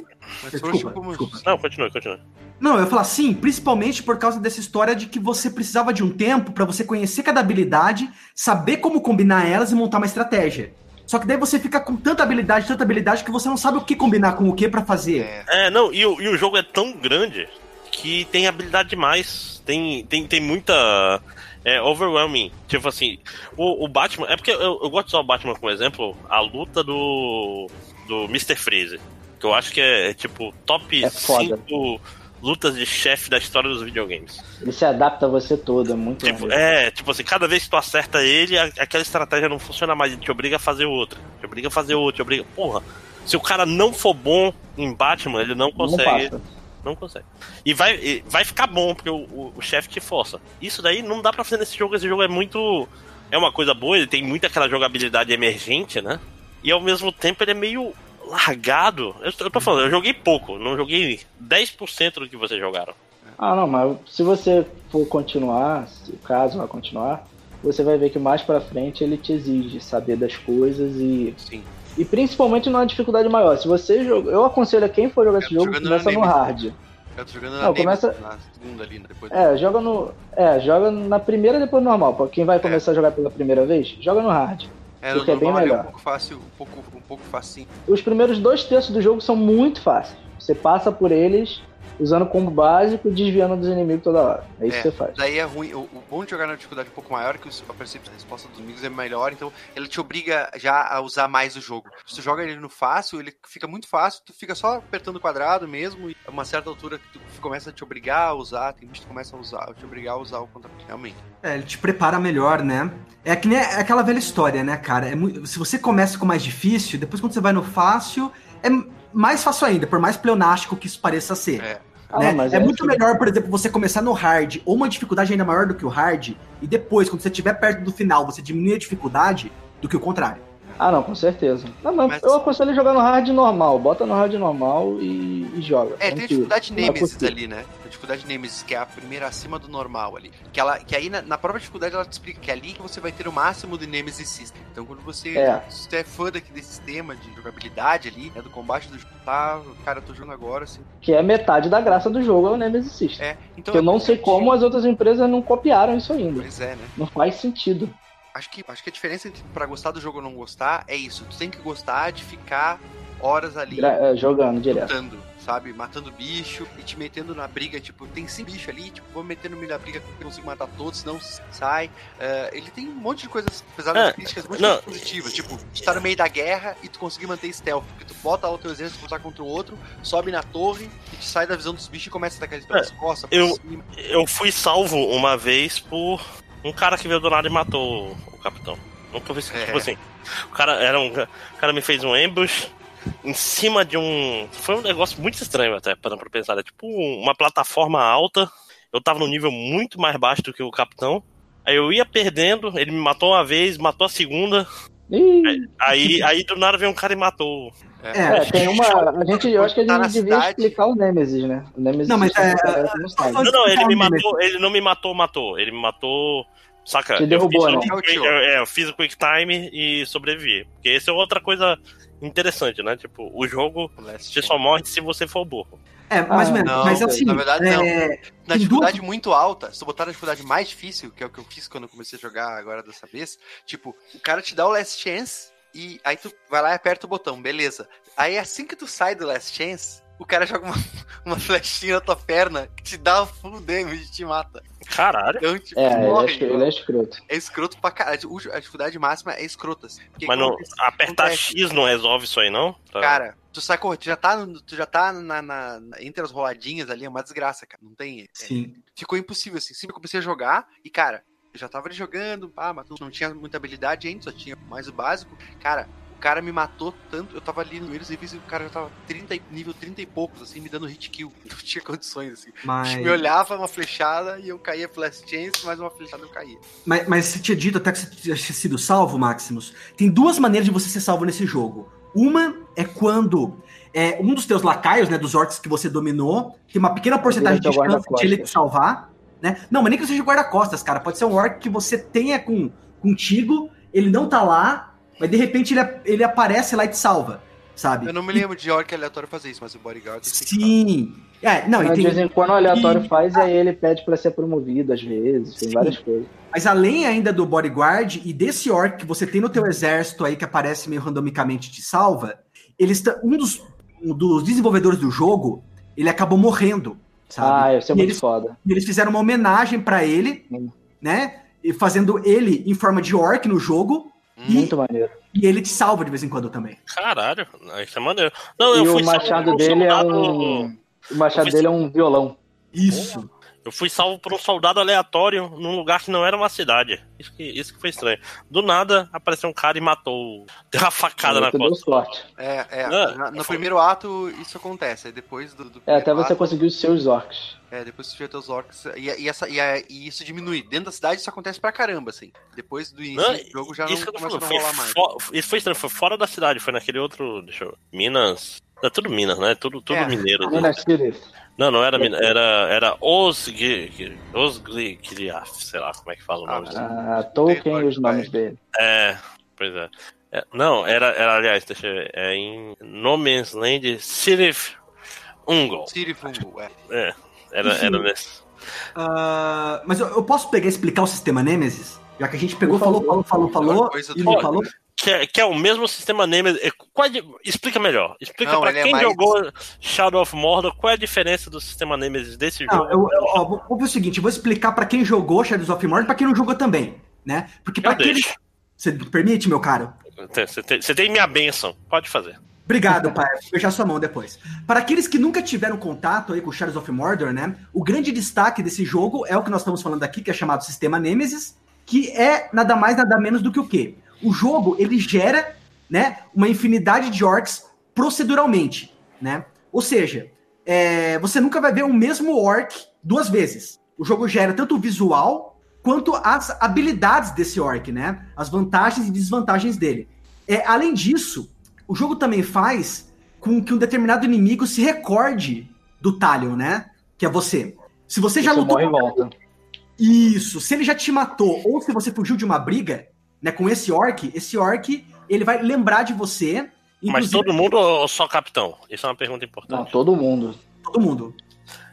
Desculpa, como- desculpa. Não, continua, continua. Não, eu ia falar sim, principalmente por causa dessa história de que você precisava de um tempo pra você conhecer cada habilidade, saber como combinar elas e montar uma estratégia. Só que daí você fica com tanta habilidade, tanta habilidade que você não sabe o que combinar com o que pra fazer. É, É, não, e, o- e o jogo é tão grande que tem habilidade demais. Tem, tem, tem muita. É overwhelming. Tipo assim, o, o Batman. É porque eu, eu gosto de usar o Batman como exemplo, a luta do. do Mr. Freeze. Que eu acho que é, é, tipo top É foda. 5 lutas de chefe da história dos videogames. Ele se adapta a você todo, é muito Tipo, é, tipo assim, cada vez que tu acerta ele, a- aquela estratégia não funciona mais, ele te obriga a fazer outra. Te obriga a fazer outra, te obriga. Porra, se o cara não for bom em Batman, ele não Não consegue. passa. Não consegue. E vai, e vai ficar bom, porque o, o, o chefe te força. Isso daí não dá pra fazer nesse jogo. Esse jogo é muito. É uma coisa boa, ele tem muita aquela jogabilidade emergente, né? E ao mesmo tempo ele é meio largado. Eu, eu tô falando, eu joguei pouco, não joguei 10% do que vocês jogaram. Ah, não, mas se você for continuar, se caso vai continuar, você vai ver que mais pra frente ele te exige saber das coisas e sim. e principalmente numa dificuldade maior. Se você joga, eu aconselho a quem for jogar esse Eu jogo começa no hard. Eu tô jogando na Não, começa- na segunda ali, depois. É, joga no, é, joga na primeira e depois no normal. Pra quem vai começar a jogar pela primeira vez, joga no hard. É, porque é bem ele melhor. um pouco fácil, um pouco, um pouco facinho. Os primeiros dois terços do jogo são muito fáceis. Você passa por eles usando combo básico, desviando dos inimigos toda hora. É isso É. que você faz. Daí é ruim. O, o bom de jogar na dificuldade um pouco maior é que a percepção a resposta dos inimigos é melhor, então ele te obriga já a usar mais o jogo. Se tu joga ele no fácil, ele fica muito fácil, tu fica só apertando o quadrado mesmo, e a uma certa altura que tu começa a te obrigar a usar, tem gente que começa a usar, a te obrigar a usar o contra realmente. É, ele te prepara melhor, né? É que nem é aquela velha história, né, cara? É muito- se você começa com o mais difícil, depois quando você vai no fácil, é mais fácil ainda, por mais pleonástico que isso pareça ser. É. Ah, né? mas é muito assim. melhor, por exemplo, você começar no hard ou uma dificuldade ainda maior do que o hard, e depois, quando você estiver perto do final, você diminui a dificuldade do que o contrário. Ah, não, com certeza. Não, mas, Mas- eu aconselho jogar no hard normal. Bota no hard normal e, e joga. É, tem dificuldade Não é Nemesis possível. ali, né? A dificuldade Nemesis, que é a primeira acima do normal ali. Que, ela, que aí na, na própria dificuldade ela te explica que é ali que você vai ter o máximo de Nemesis System. Então quando você, É. você é fã desse sistema de jogabilidade ali, né, do combate do jogo, tá, cara, eu tô jogando agora, assim. Que é metade da graça do jogo, é o Nemesis System. É, então Que eu é não sei como as outras empresas não copiaram isso ainda. Pois é, né? Não faz sentido. Acho que, acho que a diferença entre pra gostar do jogo ou não gostar é isso. Tu tem que gostar de ficar horas ali Gra- é, jogando direto. lutando, sabe? Matando bicho e te metendo na briga, tipo, tem cinco bichos ali, tipo, vou meter no meio da briga porque eu consigo matar todos, senão sai. É, ele tem um monte de coisas, apesar das É, críticas, muito não. positivas. Tipo, tu tá no meio da guerra e tu conseguir manter stealth, porque tu bota lá o teu exército pra lutar contra o outro, sobe na torre e tu sai da visão dos bichos e começa a atacar eles pelas costas, por eu- cima. Eu fui salvo uma vez por um cara que veio do nada e matou o capitão. Nunca vi isso. É. Tipo assim, o cara era um. O cara me fez um ambush em cima de um. Foi um negócio muito estranho até, para pra pensar. É tipo uma plataforma alta. Eu tava no nível muito mais baixo do que o capitão. Aí eu ia perdendo, ele me matou uma vez, matou a segunda. Ih, Aí, aí do nada veio um cara e matou. É, tem uma. A gente, eu acho que a Tá gente devia cidade. explicar o Nemesis, né? O Nemesis Não, mas é- galera que não. Não, não, ele me matou, ele não me matou, matou. Ele me matou. Saca? Te eu derrubou, fiz, né? o quick- eu, é, eu fiz o quick time e sobrevivi. Porque esse é outra coisa interessante, né? Tipo, o jogo você só morre se você for burro. É, mais ou Ah, menos. não, mas assim, na verdade, não. é, Na dificuldade muito alta, se tu botar na dificuldade mais difícil, que é o que eu fiz quando eu comecei a jogar agora dessa vez, tipo, o cara te dá o last chance e aí tu vai lá e aperta o botão, beleza. Aí assim que tu sai do last chance, o cara joga uma, uma flechinha na tua perna que te dá full damage e te mata. Caralho. Então, tipo, É, ele é, morre. escro- ele é escroto. É escroto pra caralho. A dificuldade máxima é escrota. Assim. Mas não, acontece- apertar acontece. X não resolve isso aí, não? Tá. Cara, tu sai correndo, tu já tá, tu já tá na, na- na- entre as roladinhas ali, é uma desgraça, cara. Não tem. é- Sim. ficou impossível, assim. Sempre comecei a jogar e, cara, já tava ali jogando, pá, mas não tinha muita habilidade ainda, só tinha mais o básico. Cara, o cara me matou tanto, eu tava ali no Eles e vi que o cara já tava 30, e- nível 30 e poucos, assim, me dando hit kill. Não tinha condições, assim. Mas, Me olhava, uma flechada e eu caía Flash Chance, mais uma flechada eu caía. mas, mas você tinha dito até que você tinha sido salvo, Maximus. Tem duas maneiras de você ser salvo nesse jogo. Uma é quando é, um dos teus lacaios, né, dos orcs que você dominou, tem uma pequena porcentagem de chance de ele te salvar, né? Não, mas nem que seja guarda-costas, cara. Pode ser um orc que você tenha com, contigo, ele não tá lá, mas de repente ele, ele aparece lá e te salva, sabe? Eu não me lembro de orc aleatório fazer isso, mas o Bodyguard... Sim. É, não, Mas de tem, vez em quando o aleatório e- faz, aí ele pede pra ser promovido às vezes, tem Sim. várias coisas. Mas além ainda do bodyguard e desse orc que você tem no teu exército aí que aparece meio randomicamente e te salva, eles ta- um dos, um dos desenvolvedores do jogo, ele acabou morrendo, sabe? Ah, isso é E muito eles- foda. E eles fizeram uma homenagem pra ele, Hum. né? E fazendo ele em forma de orc no jogo Hum, Muito maneiro. e ele te salva de vez em quando também. Caralho, isso é maneiro. Não, E eu o fui machado dele é um. O machado dele é um violão. Isso. Eu fui salvo por um soldado aleatório num lugar que não era uma cidade. Isso que, isso que foi estranho. Do nada, apareceu um cara e matou. Deu uma facada na deu costa. sorte. É, é. Ah, na- no foi- primeiro ato isso acontece, aí depois do, do É, até você ato- conseguir os seus orcs. É, depois você tiver teus orcs. E, e, essa, e, a- e isso diminui. Dentro da cidade isso acontece pra caramba, assim. Depois do início Não, do jogo já não começa a rolar mais. fo- isso foi estranho, foi fora da cidade, foi naquele outro. Deixa eu. Minas. É tudo Minas, né? Tudo, tudo É. mineiro. né? Minas Tirith. Não, não era Minas, era, era Osgiliath, sei lá como é que fala o Ah, nome. Ah, Tolkien e os nomes dele. É, pois é. É, Não, era, era, aliás, deixa eu ver, é em No Man's Land, Sirif Ungol. City Fungo, é. É, era, era nesse. Ah, mas eu, eu posso pegar e explicar o sistema Nemesis? Já que a gente pegou, falou, falou, falou, falou, e não falou. Que é, que é o mesmo sistema Nemesis. é, Qual é explica melhor. Explica Não, pra ele é quem mais- jogou Shadow of Mordor qual é a diferença do sistema Nemesis desse Não, jogo. eu, eu- ó, vou, vou ver o seguinte, vou explicar pra quem jogou Shadows of Mordor e pra quem não jogou também, né? Porque pra Eu aqueles... Você permite, meu caro? Você tem, tem minha benção. Pode fazer. Obrigado, pai. Vou beijar sua mão depois. Para aqueles que nunca tiveram contato aí com Shadows of Mordor, né? O grande destaque desse jogo é o que nós estamos falando aqui, que é chamado Sistema Nemesis, que é nada mais, nada menos do que o quê? O jogo, ele gera, né, uma infinidade de orcs proceduralmente, né? Ou seja, é, você nunca vai ver o mesmo orc duas vezes. O jogo gera tanto o visual quanto as habilidades desse orc, né? As vantagens e desvantagens dele. É, além disso, o jogo também faz com que um determinado inimigo se recorde do Talion, né? Que é você. Se você já lutou morre e volta. isso, se ele já te matou ou se você fugiu de uma briga, né, com esse orc, esse orc, ele vai lembrar de você, Mas todo mundo ou só capitão? Isso é uma pergunta Não, importante. todo mundo. todo mundo.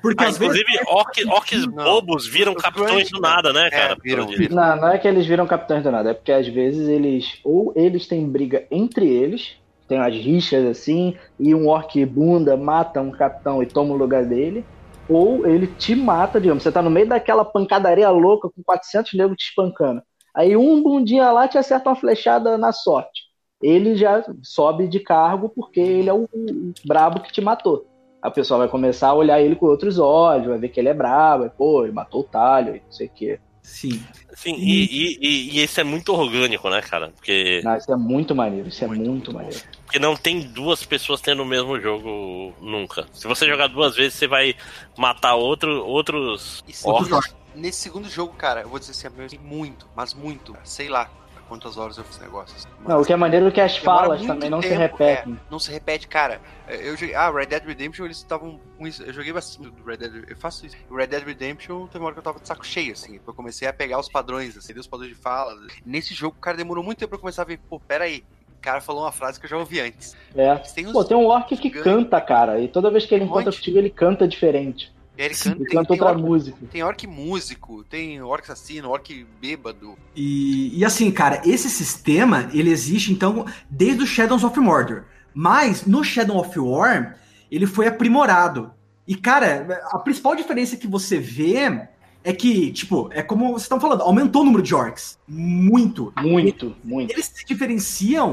Porque Ah, às vezes inclusive, orc, orcs Não. bobos viram capitões do nada, né, É, cara? viram, Pelo viram. Não, não é que eles viram capitães do nada, é porque às vezes eles. Ou eles têm briga entre eles, tem umas rixas assim, e um orc bunda mata um capitão e toma o lugar dele. Ou ele te mata, digamos, você tá no meio daquela pancadaria louca com 400 negros te espancando. Aí um bundinha lá te acerta uma flechada na sorte. Ele já sobe de cargo porque ele é o, o brabo que te matou. A pessoa vai começar a olhar ele com outros olhos, vai ver que ele é brabo, vai, pô, ele matou o talho e não sei o quê. sim. Sim, e, e, e, e esse é muito orgânico, né, cara? Porque, Não, isso é muito maneiro, isso é muito, maneiro. porque não tem duas pessoas tendo o mesmo jogo nunca. Se você jogar duas vezes, você vai matar outro, outros E Outros orcs. Nesse segundo jogo, cara, eu vou dizer assim, eu muito, mas muito. Sei lá quantas horas eu fiz negócios. Não, o que é maneiro é que as falas também não se tempo, repetem. Não se repete, cara. Eu joguei. Ah, Red Dead Redemption, eles estavam com isso. Eu joguei bastante do Red Dead. Eu faço isso. O Red Dead Redemption teve uma hora que eu tava de saco cheio, assim. Eu comecei a pegar os padrões, assim, os padrões de fala. Nesse jogo, o cara demorou muito tempo pra eu começar a ver. Pô, pera aí. O cara falou uma frase que eu já ouvi antes. É. Tem uns. Pô, tem um orc que canta, cara, e toda vez que ele encontra Monte. contigo, ele canta diferente. Ele Sim, canta, Ele tem, canta tem, outra orc, música. tem orc músico, tem orc assassino, orc bêbado. E, e assim, cara, esse sistema, ele existe, então, desde o Shadows of Mordor. Mas, no Shadow of War, ele foi aprimorado. E, cara, a principal diferença que você vê é que, tipo, é como vocês estão falando, aumentou o número de orcs. Muito. Muito, muito. Eles se diferenciam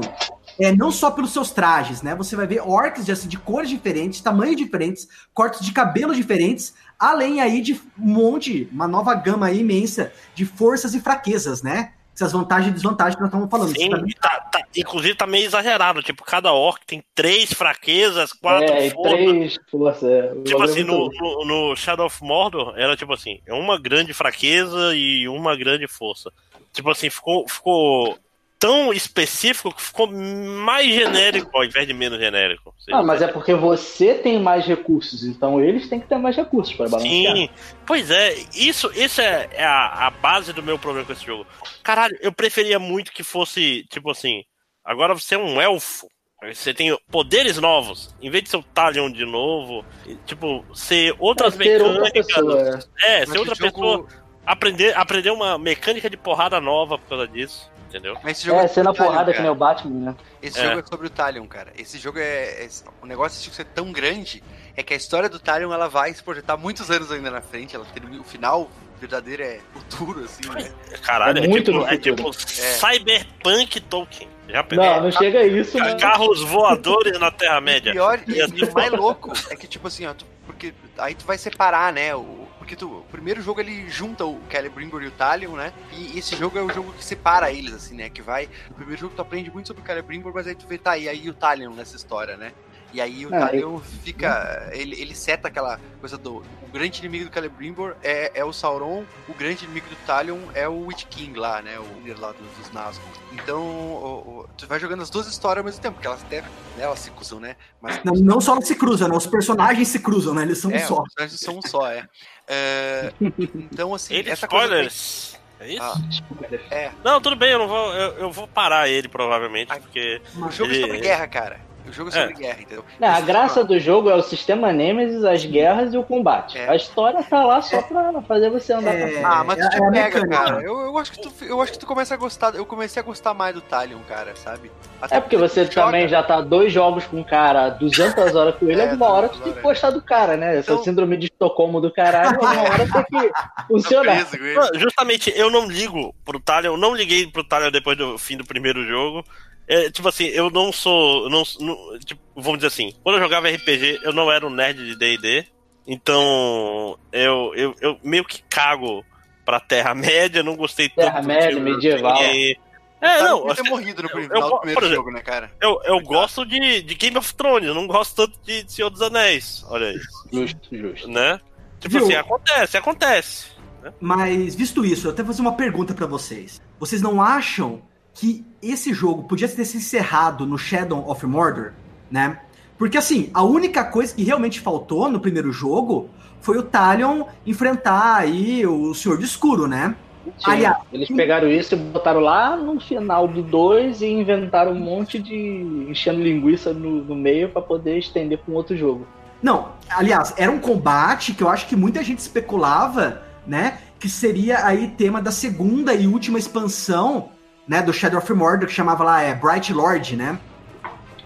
é, não só pelos seus trajes, né? Você vai ver orcs de, assim, de cores diferentes, tamanhos diferentes, cortes de cabelo diferentes, além aí de um monte, uma nova gama aí imensa de forças e fraquezas, né? Essas vantagens e desvantagens que nós estamos falando. Sim, tá- tá- tá- inclusive tá meio exagerado. Tipo, cada orc tem três fraquezas, quatro É, e forças. três forças. é. Tipo assim, no, no, no Shadow of Mordor, era tipo assim, é uma grande fraqueza e uma grande força. Tipo assim, ficou, ficou tão específico que ficou mais genérico ao invés de menos genérico. Ah, mas é porque você tem mais recursos, então eles têm que ter mais recursos para balancear. Sim, pois é, isso, isso é é a, a base do meu problema com esse jogo. Caralho, eu preferia muito que fosse, tipo assim, agora você é um elfo. Você tem poderes novos, em vez de ser o Talion de novo, tipo, ser outras É, ser outra mecânicas. pessoa, é, Mas ser outra jogo- pessoa. Aprender, aprender uma mecânica de porrada nova por causa disso, entendeu? Mas esse jogo É, ser na sobre o Talion, porrada que nem o Batman, né? Esse É. jogo é sobre o Talion, cara. Esse jogo é. é o negócio de ser tão grande é que a história do Talion ela vai se projetar muitos anos ainda na frente. Ela termina, o final verdadeiro é futuro, assim, né? Caralho, É é, muito tipo, no é tipo futuro. Cyberpunk Tolkien. Já peguei. Não, não chega a isso, mas. Carros voadores na E Terra-média. pior, e, E assim e o mais louco é que, tipo assim, ó, tu- porque aí tu vai separar, né? O, porque tu, o primeiro jogo ele junta o Celebrimbor e o Talion, né? E esse jogo é o jogo que separa eles, assim, né? Que vai. No primeiro jogo tu aprende muito sobre o Celebrimbor, mas aí tu vê, tá, e aí o Talion nessa história, né? E aí o Ah, Talion fica. Ele, ele seta aquela coisa do. O grande inimigo do Celebrimbor é, é o Sauron, o grande inimigo do Talion é o Witch King lá, né? O líder lá dos, dos Nazgûl. Então, o- o- tu vai jogando as duas histórias ao mesmo tempo, porque elas até. né, elas se cruzam, né? Mas Não, não só elas se cruzam, né? Os personagens se cruzam, né? Eles são um é, só. os personagens são um só, é. É, então, assim, Ele essa coisa. spoilers. É isso? Ah, é. Não, tudo bem, eu não vou. Eu, eu vou parar ele, provavelmente, porque. O jogo é Ele- sobre guerra, cara. O jogo é É. sobre guerra, entendeu? Não, a graça do jogo é o sistema Nemesis, as guerras e o combate. É. A história tá lá só pra fazer você andar É. pra Ah, mas tu É- te é pega, cara. Eu, eu, acho que tu, eu acho que tu começa a gostar. Eu comecei a gostar mais do Talion, cara, sabe? Até É porque você tu joga- também já tá dois jogos com o cara, 200 horas com ele, É, alguma hora tu 200 tem que gostar do cara, né? Essa Então- síndrome de Estocolmo do caralho, alguma hora tem que funcionar. Não, Justamente, eu não ligo pro Talion, eu não liguei pro Talion depois do fim do primeiro jogo. É, tipo assim, eu não sou. eu Não, não- tipo, vamos dizer assim, quando eu jogava RPG, eu não era um nerd de DD. Então, eu, eu, eu meio que cago pra Terra-média, não gostei tanto. do Terra-média, que eu medieval. É, não, podia ter assim, morrido no eu- eu- primeiro exemplo, jogo, né, cara? eu, eu gosto de, de Game of Thrones, eu não gosto tanto de Senhor dos Anéis. Olha isso, Justo, justo. né? Tipo Viu? assim, acontece, acontece. Mas, visto isso, eu até vou fazer uma pergunta pra vocês. Vocês não acham que esse jogo podia ter se encerrado no Shadow of Mordor, né? Porque, assim, a única coisa que realmente faltou no primeiro jogo foi o Talion enfrentar aí o Senhor do Escuro, né? Sim, Aliás, eles pegaram isso e botaram lá no final do 2 e inventaram um monte de enchendo linguiça no, no meio pra poder estender pra um outro jogo. Não, aliás, era um combate que eu acho que muita gente especulava, né? Que seria aí tema da segunda e última expansão, né? Do Shadow of Mordor, que chamava lá é, Bright Lord, né?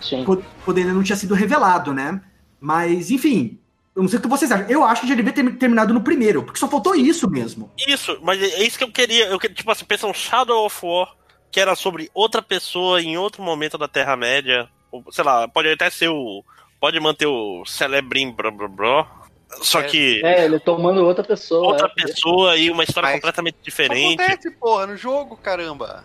Sim. quando quando ainda não tinha sido revelado, né? Mas, enfim, eu não sei o que vocês acham. Eu acho que já devia ter terminado no primeiro, porque só faltou isso mesmo. Isso, mas é isso que eu queria. Eu, que- tipo assim, pensa um Shadow of War, que era sobre outra pessoa em outro momento da Terra-média. Sei lá, pode até ser o. Pode manter o Celebrim blá blá blá. Só É, que É, ele tomando outra pessoa. outra é. pessoa e uma história Mas- completamente diferente. acontece, porra, no jogo, caramba.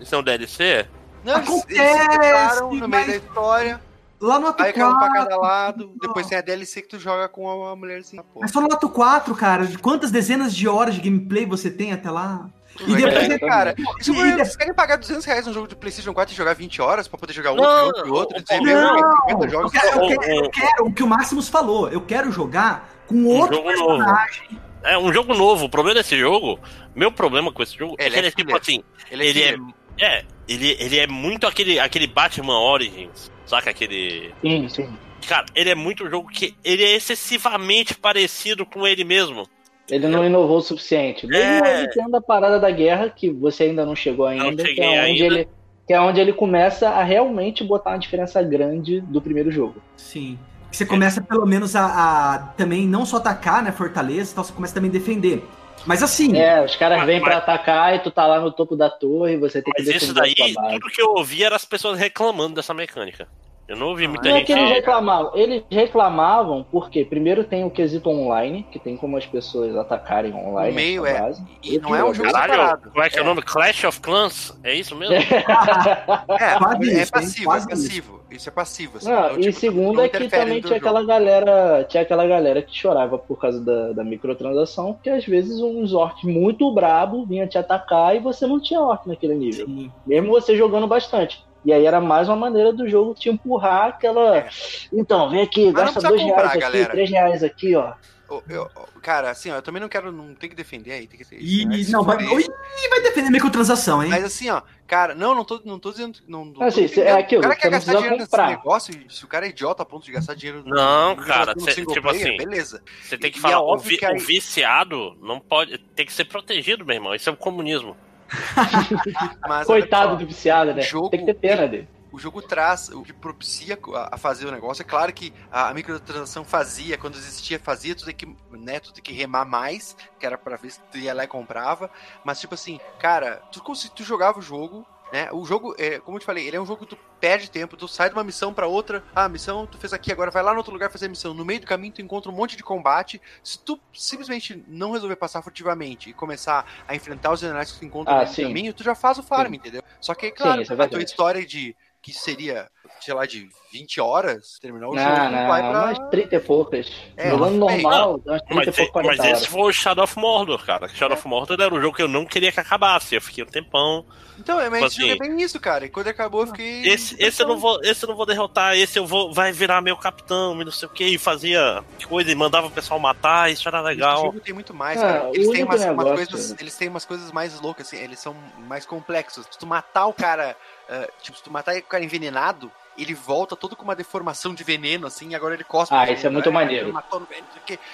Isso é um DLC? Não, eles- eles Acontece, separaram no meio mas- da história, Lá no ato aí cai um pra 4. cada lado, depois tem a DLC que tu joga com a, mulherzinha, porra. Mas só no ato 4, cara, de quantas dezenas de horas de gameplay você tem até lá? E depois- depois, cara, isso, e vocês depois- querem pagar 200 reais num jogo de PlayStation 4 e jogar 20 horas pra poder jogar Não, outro, outro, outro, não, 50 Eu jogos. quero, eu, quero, eu quero o que o Maximus falou. Eu quero jogar com Um outro jogo personagem. É um jogo novo. O problema desse jogo, meu problema com esse jogo é Ele que é ele é tipo assim. Ele é, Ele é. É, ele, ele é muito aquele, aquele Batman Origins. Saca aquele. Sim, sim. Cara, ele é muito um jogo que ele é excessivamente parecido com ele mesmo. Ele não inovou o suficiente. Mesmo É. ele tendo a parada da guerra, que você ainda não chegou ainda, que, cheguei é onde ainda. ele, que é onde ele começa a realmente botar uma diferença grande do primeiro jogo. Sim. Você começa pelo menos a, a também não só atacar, né, fortaleza, então você começa também a defender. Mas assim. É, os caras vêm pra mas- atacar e tu tá lá no topo da torre, você tem que Mas isso defender daí, tudo que eu ouvi era as pessoas reclamando dessa mecânica. Eu não ouvi muita Não é gente. que eles reclamavam. Eles reclamavam porque primeiro tem o quesito online, que tem como as pessoas atacarem online. No meio, é. base. E não é um jogo Caralho, separado. como é que é o nome? Clash of Clans? É isso mesmo? É, Quase é isso, passivo, é passivo. Isso é passivo. assim. Não, Então, e tipo, segundo não é que também tinha jogo. aquela galera, tinha aquela galera que chorava por causa da, da microtransação, porque às vezes uns orcs muito brabo vinha te atacar e você não tinha orc naquele nível. Sim. Mesmo você jogando bastante. E aí era mais uma maneira do jogo te empurrar aquela. É. Então, vem aqui, Mas gasta dois comprar, reais aqui, galera. três reais aqui, ó. Eu- eu- cara, assim, ó, eu também não quero. Não tem que defender aí. Tem que, E, tem que se não, vai. Ih, vai defender microtransação, hein? Mas assim, ó, cara, não, não tô, não tô dizendo. Não, não tô Assim, cê- é aquilo, o cara quer gastar dinheiro comprar. nesse negócio, e se o cara é idiota a ponto de gastar dinheiro no- Não, no- cara, no cê- tipo player, assim, beleza. Você tem que E falar, é o, vi- que aí- o viciado não pode. Tem que ser protegido, meu irmão. Isso é o comunismo. Mas, Coitado olha do viciado, né? jogo- Tem que ter pena dele. o jogo traz o que propicia a, fazer o negócio. É claro que a, microtransação fazia, quando existia, fazia, tu tem que, né, tu tem que remar mais, que era pra ver se tu ia lá e comprava. Mas, tipo assim, cara, tu, tu jogava o jogo. Né? O jogo, é, como eu te falei, ele é um jogo que tu perde tempo, tu sai de uma missão pra outra. Ah, a missão tu fez aqui, agora vai lá no outro lugar fazer a missão. No meio do caminho tu encontra um monte de combate. Se tu simplesmente não resolver passar furtivamente e começar a enfrentar os generais que tu encontra Ah, no meio do sim. caminho, tu já faz o farm, Sim. entendeu? Só que, claro, isso é a tua história de que seria, sei lá, de 20 horas, terminar o Não, jogo, não, vai pra... umas 30 e poucas. É, Jogando normal, umas 30 Mas, e pouco, 40 mas esse foi o Shadow of Mordor, cara. Shadow of Mordor era um jogo que eu não queria que acabasse. Eu fiquei um tempão. Então, é, mas Tipo esse jogo é assim, bem isso, cara. E quando acabou, eu fiquei... Esse, esse, eu não vou, esse eu não vou derrotar, esse eu vou. Vai virar meu capitão e não sei o que. E fazia coisa e mandava o pessoal matar, isso era Esse legal. jogo tem muito mais, Ah, cara. Eles têm umas, umas coisas, eles têm umas coisas mais loucas, assim, eles são mais complexos. Se tu matar o cara, ah, tipo, se tu matar o cara envenenado, ele volta todo com uma deformação de veneno, assim, e agora ele cospe. Ah, isso é muito maneiro. Tu matou.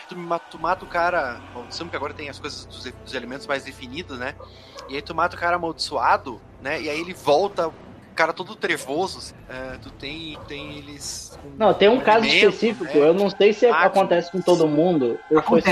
Tu, mata, tu mata o cara, sabe que agora tem as coisas dos, dos elementos mais definidos, né? E aí tu mata o cara amaldiçoado, né? E aí ele volta, o cara todo trevoso. assim. Ah, tu tem, tem eles. com Não, tem um caso específico, né? eu não sei se Máquina. acontece com todo mundo ou foi só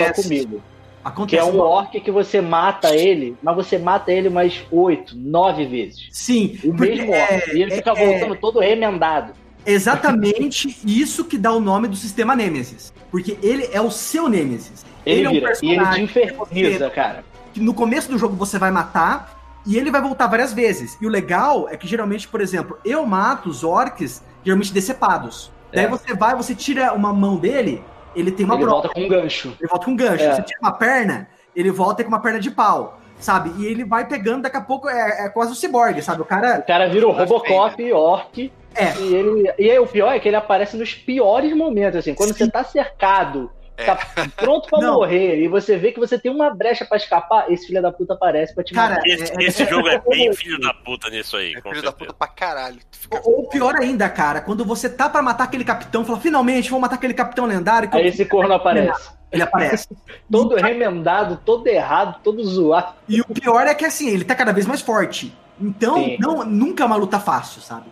Acontece. Que é um orc que você mata ele, mas você mata ele umas 8, 9 vezes. Sim, O mesmo é- orc. E ele fica é- voltando todo remendado. exatamente isso que dá o nome do sistema Nemesis. Porque ele é o seu Nemesis. Ele, é um vira. e ele te personagem inferniza, cara. que no começo do jogo você vai matar e ele vai voltar várias vezes. E o legal é que geralmente, por exemplo, eu mato os orcs geralmente decepados. Daí É. você vai, você tira uma mão dele, ele tem uma Ele broca, volta com um gancho. ele volta com um gancho. É. Você tira uma perna, ele volta com uma perna de pau, sabe? E ele vai pegando, daqui a pouco é, é quase o cyborg, sabe? O cara O cara vira o Robocop, orc. É. E, ele, e aí, o pior é que ele aparece nos piores momentos, assim, quando Sim. você tá cercado. Tá pronto pra Não. morrer, e você vê que você tem uma brecha pra escapar, esse filho da puta aparece pra te Cara, matar. Esse, é- esse jogo é bem filho da puta nisso aí, É filho da certeza. puta pra caralho. Ou ou pior ainda, cara, quando você tá pra matar aquele capitão, fala, finalmente, vou matar aquele capitão lendário. que eu- Aí esse corno aparece. Ele aparece. Todo remendado, todo errado, todo zoado. E o pior é que assim, ele tá cada vez mais forte. Então, Sim. não, nunca é uma luta fácil, sabe?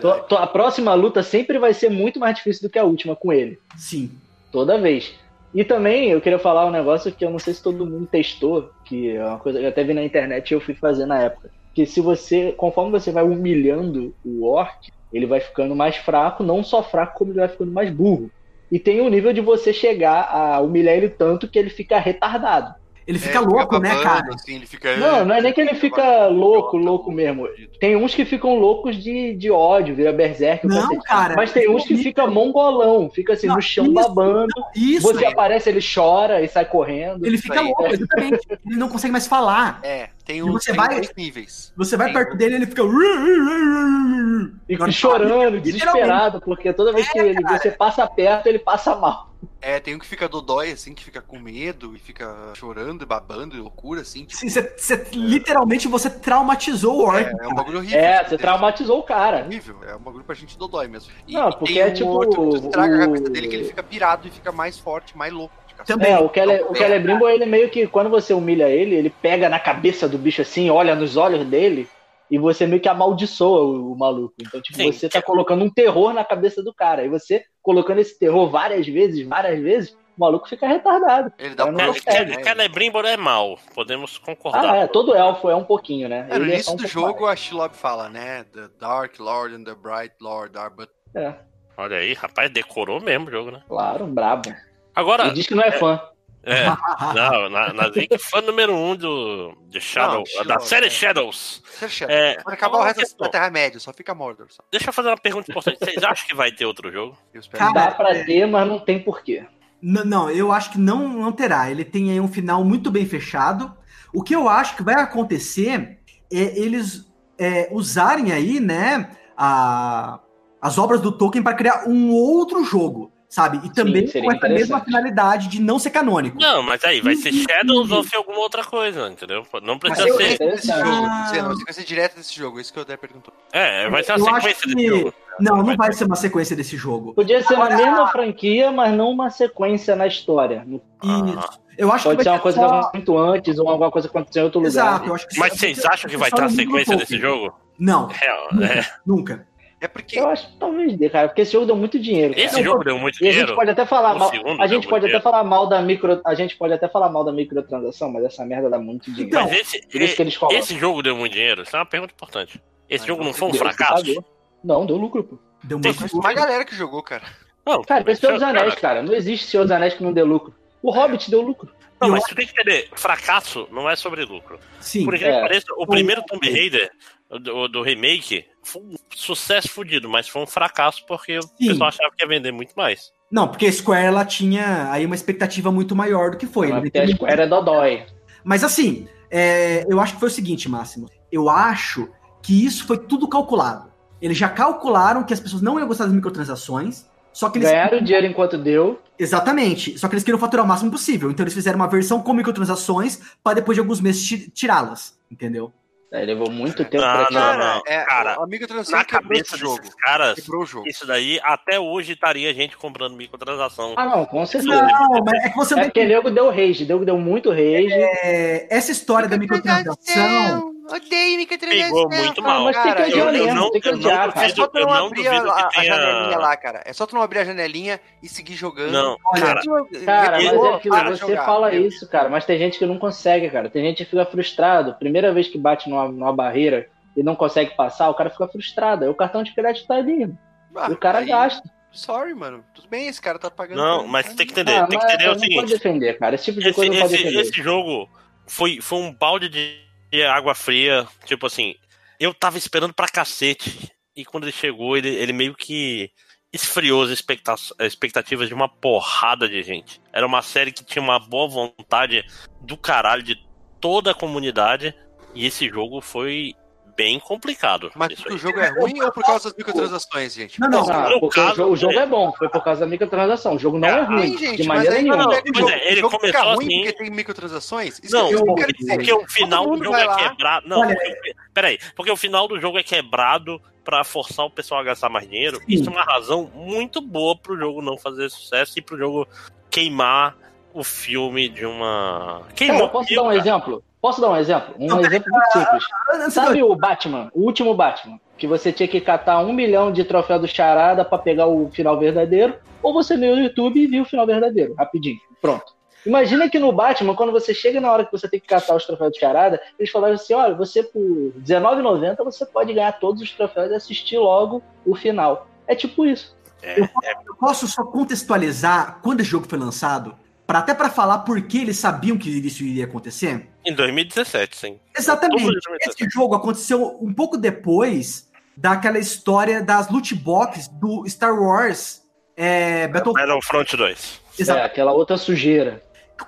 To- to- A próxima luta sempre vai ser muito mais difícil do que a última com ele. Sim. Toda vez. E também eu queria falar um negócio que eu não sei se todo mundo testou, que é uma coisa que eu até vi na internet e eu fui fazer na época. Que se você, conforme você vai humilhando o orc, ele vai ficando mais fraco, não só fraco, como ele vai ficando mais burro. E tem um nível de você chegar a humilhar ele tanto que ele fica retardado. Ele É, fica louco, né, babando, cara? Assim, ele fica... Não, não é nem que ele fica louco, louco mesmo. Tem uns que ficam loucos de, de ódio, vira berserk. Não, cacete. cara. Mas tem uns que fica mongolão, fica assim Não, no chão isso, babando. Isso, Você aparece, ele chora e sai correndo. ele fica aí. louco, exatamente. Ele não consegue mais falar. É, tem, E um, você tem vai- dois níveis. Você vai Sim. perto dele ele fica. E Agora, chorando, desesperado, porque toda vez que ele, você passa perto, ele passa mal. É, tem um que fica dodói, assim, que fica com medo e fica chorando e babando, e loucura, assim. Tipo, Sim, você- você- literalmente você traumatizou o orc. é, é um bagulho horrível. É, você tem- traumatizou o É cara. horrível, é um bagulho pra gente dodói mesmo. E, Não, e porque tem é um tipo outro tu estraga a o- cabeça dele, que ele fica pirado e fica mais forte, mais louco. Também. É, o Kele- o É. Celebrimbo, ele meio que, quando você humilha ele, ele pega na cabeça do bicho assim, olha nos olhos dele, e você meio que amaldiçoa o, o maluco. Então, tipo, Sim, você que- tá colocando um terror na cabeça do cara. E você colocando esse terror várias vezes, várias vezes, o maluco fica retardado. Ele dá um não É, consegue? Celebrimbor é mal, podemos concordar. Ah, é, todo elfo é um pouquinho, né? É, no início só um do jogo, a Shilob fala, né? The Dark Lord and the Bright Lord are but... mais. É, Olha aí, rapaz, decorou mesmo o jogo, né? claro, brabo. Agora, Ele diz que não é fã. é, não, na, Nazik, fã número um do, de Shadow, Não, da série é. Shadows. Você É, Quando acabar o resto questão. da Terra-média, só fica Mordor. Só. Deixa eu fazer uma pergunta importante. Vocês acham que vai ter outro jogo? Cara, Dá pra ter, mas não tem porquê. N- Não, eu acho que não, não terá. Ele tem aí um final muito bem fechado. O que eu acho que vai acontecer é eles é, usarem aí, né, a- as obras do Tolkien para criar um outro jogo, sabe? E também seria com essa mesma finalidade de não ser canônico. Não, mas aí vai ser Uhum. Shadows ou ser alguma outra coisa, entendeu? Não precisa eu ser. desse Ah. jogo, dizendo, uma sequência direta desse jogo, isso que o Dé perguntou. É, vai ser Eu uma acho sequência que- desse jogo. Não, não vai ser uma sequência desse jogo. Podia ser na mesma franquia, mas não uma sequência na história. No- Isso. Eu acho Pode que ser uma coisa só- que aconteceu muito antes ou alguma coisa que aconteceu em outro lugar. Exato, eu acho que Mas vocês acham que vai ter a sequência desse jogo? Não, É, nunca, é. nunca. É porque Eu acho que talvez dê, cara, porque esse jogo deu muito dinheiro. cara. Esse jogo deu muito E a gente dinheiro. pode até falar O mal. A gente pode até falar mal da micro. A gente pode até falar mal da microtransação, mas essa merda dá muito dinheiro. Então, Mas esse, Por isso que eles colocam. esse jogo deu muito dinheiro? Isso é uma pergunta importante. Esse Mas jogo não foi um fracasso? Não, deu lucro, pô. Deu Tem- muito Mas uma galera que jogou, cara. Não, Cara, esse Senhor dos Anéis, cara, cara. Não existe Senhor dos Anéis que não dê lucro. O Hobbit deu lucro. Não, mas tu tem que entender, fracasso não é sobre lucro. Sim. Por que É. pareça, o primeiro Tomb Raider do, do remake foi um sucesso fudido, mas foi um fracasso porque o Sim. pessoal achava que ia vender muito mais. Não, porque a Square ela tinha aí uma expectativa muito maior do que foi. Mas Ele porque a Square é dodói. Mas assim, é, eu acho que foi o seguinte, Máximo. Eu acho que isso foi tudo calculado. Eles já calcularam que as pessoas não iam gostar das microtransações, só que eles. Ganharam dinheiro enquanto deu. Exatamente. Só que eles queriam faturar o máximo possível. Então eles fizeram uma versão com microtransações para depois de alguns meses ti- tirá-las. Entendeu? É, levou muito tempo Não, pra não, tirar. não. é, cara, a microtransação Na cabeça jogo. desses caras, jogo. isso daí até hoje estaria gente comprando microtransação. Ah, não, com certeza. Não, mas é que você É não porque nego deu rage, nego deu muito rage. é, essa história da microtransação. Odeio microtransação. Pegou muito Ah, mal. mas tem que Cara, odiar eu- eu não- tem que eu não odiar, cara. É só tu não não abrir a, a janelinha lá, cara. É só tu não abrir a janelinha e seguir jogando. Não, cara, Cara, mas é aquilo, você jogar. fala Eu- isso, cara, mas tem gente que não consegue, cara. Tem gente que fica frustrado. Primeira vez que bate numa, numa barreira e não consegue passar, o cara fica frustrado. Aí o cartão de crédito tá ali. Ah, e o cara aí- gasta. Sorry, mano. Tudo bem, esse cara tá pagando. não, mas tem que entender, Ah, tem que entender o não pode seguinte. defender, cara. Esse tipo de Esse, coisa não pode esse, defender. esse jogo foi, foi um balde de, de água fria. Tipo assim, eu tava esperando pra cacete. E quando ele chegou, ele, ele meio que esfriou as expecta- expectativas de uma porrada de gente. Era uma série que tinha uma boa vontade do caralho de toda a comunidade. E esse jogo foi bem complicado. Mas porque o jogo é ruim ou por causa das microtransações, gente? Não, não. Ah, no porque caso, o, jogo, é- é bom, foi por causa da microtransação. O jogo não é Ah, ruim, gente, de mas maneira nenhuma. não, pega o Pois é, ele o jogo fica começou ruim assim- porque tem microtransações? Isso Não, que eu porque, porque o final do jogo é quebrado. Não, porque- peraí. Porque o final do jogo é quebrado pra forçar o pessoal a gastar mais dinheiro. Sim. Isso é uma razão muito boa pro jogo não fazer sucesso e pro jogo queimar o filme de uma. Queimou Cara, posso dar um cara. exemplo? Posso dar um exemplo? Um Não, exemplo muito simples. Sabe o Batman, o último Batman? Que você tinha que catar um milhão de troféu do Charada pra pegar o final verdadeiro, ou você veio no YouTube e viu o final verdadeiro, rapidinho. Pronto. Imagina que no Batman, quando você chega na hora que você tem que catar os troféus do Charada, eles falaram assim: olha, você por R$19,90 você pode ganhar todos os troféus e assistir logo o final. É tipo isso. É, Eu posso só contextualizar quando esse jogo foi lançado, para até para falar por que eles sabiam que isso iria acontecer. Em 2017, sim. Exatamente. Outubro de 2017. Esse jogo aconteceu um pouco depois daquela história das loot boxes do Star Wars é, Battlefront. Battlefront 2. Exato. É, aquela outra sujeira.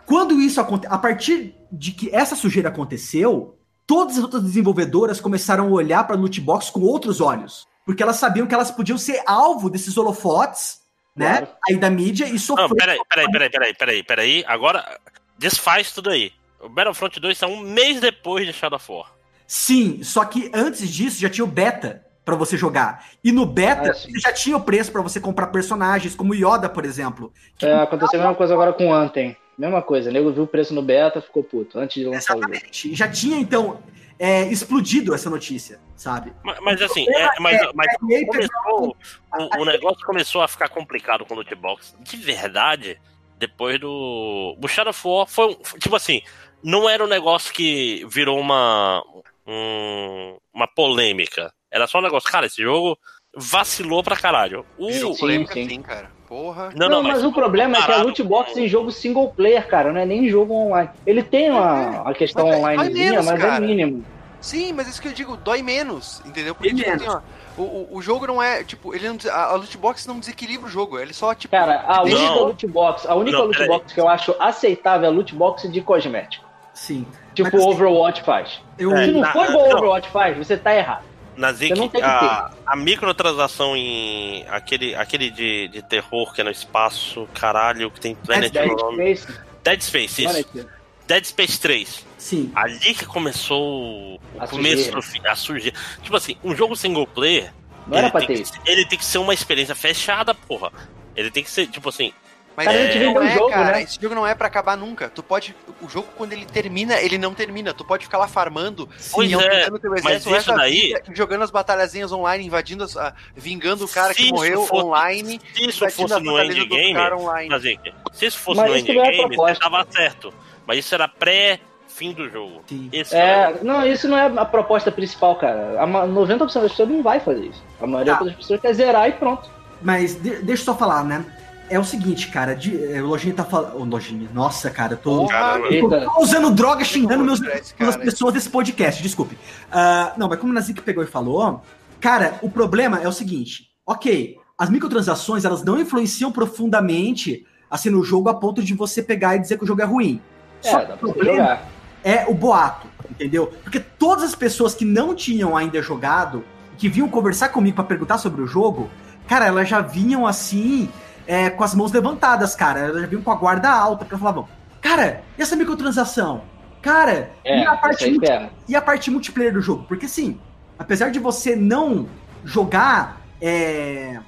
Quando isso aconteceu, a partir de que essa sujeira aconteceu, todas as outras desenvolvedoras começaram a olhar para loot box com outros olhos, porque elas sabiam que elas podiam ser alvo desses holofotes, né? Claro. Aí da mídia e Não, sofrer. peraí, peraí, peraí, peraí, peraí, peraí. Agora, desfaz tudo aí. O Battlefront 2 é um mês depois de Shadow of War. Sim, só que antes disso já tinha o beta pra você jogar. E no beta Ah, você já tinha o preço pra você comprar personagens, como Yoda, por exemplo. É, aconteceu a mesma coisa agora com o Anthem. Mesma coisa, o nego viu o preço no beta, ficou puto, antes de lançar o jogo. Exatamente. Já tinha, então, é, explodido essa notícia, sabe? Mas, mas assim, é, mas, É, mas é, e começou, o, o negócio começou a ficar complicado com o loot box. De verdade, depois do. O Shadow of War foi, um- foi, tipo assim, não era um negócio que virou uma. um- uma polêmica. Era só um negócio, cara, esse jogo vacilou pra caralho. O, Virou Sim, polêmica sim. sim, cara. Porra. não, Não, mas, o problema é que a loot box com- em jogo single player, cara, não é nem jogo online. Ele tem uma, a questão Mas é- onlinezinha, menos, mas é mínimo. Sim, mas isso que eu digo, dói menos, entendeu? Porque, tipo, menos. assim, ó, o, o, jogo não é, tipo, ele não, a, a loot box não desequilibra o jogo, ele só, tipo... Cara, a Não. única loot box, a única Não, loot box que eu acho aceitável é a loot box de cosmético. Sim. Tipo Mas, o assim, Overwatch faz. Eu, É, Se não na- for igual o. Overwatch faz, você tá errado. Na Zik, a, a microtransação em aquele, aquele de, de terror que é no espaço, caralho, que tem Planet Dead no. Space, Dead Space, isso. Planet, Dead Space 3. sim. Ali que começou o A começo sujeira. do fim, a sujeira. Tipo assim, um jogo single player, não era ele, pra tem ter que, ele tem que ser uma experiência fechada, porra. Ele tem que ser, tipo assim, Mas Cara, gente não é, o jogo, cara, né? esse jogo não é pra acabar nunca. Tu pode, o jogo quando ele termina, ele não termina. Tu pode ficar lá farmando, Pois e é, aumentando teu mas exército resto isso da daí- vida, jogando as batalhazinhas online, invadindo, as, ah, vingando o cara Se que isso morreu fosse- online, se isso fosse no endgame, cara online. mas, Zik, se isso fosse Mas no é endgame, proposta. tava certo. Mas isso era pré-fim do jogo. É, não, isso não é a proposta principal, cara. A ma- 90% das pessoas não vai fazer isso. A maioria Ah. das pessoas quer zerar e pronto. Mas de- deixa eu só falar, né? É o seguinte, cara, de, é, o Lojinha tá falando. Ô, Lojinha, nossa, cara, eu tô. Caramba. eu Eita. tô usando droga xingando meus, cara. pessoas desse podcast, desculpe. Ah, não, mas como o Nazik pegou e falou, cara, o problema é o seguinte: ok, as microtransações elas não influenciam profundamente assim no jogo a ponto de você pegar e dizer que o jogo é ruim. Só É, que dá o problema jogar. é o boato, entendeu? Porque todas as pessoas que não tinham ainda jogado, que vinham conversar comigo pra perguntar sobre o jogo, cara, elas já vinham assim, é, com as mãos levantadas, cara. Elas já vinham com a guarda alta, porque falavam, cara, e essa microtransação? Cara, É, e, a parte pega. e a parte multiplayer do jogo? Porque assim, apesar de você não jogar é,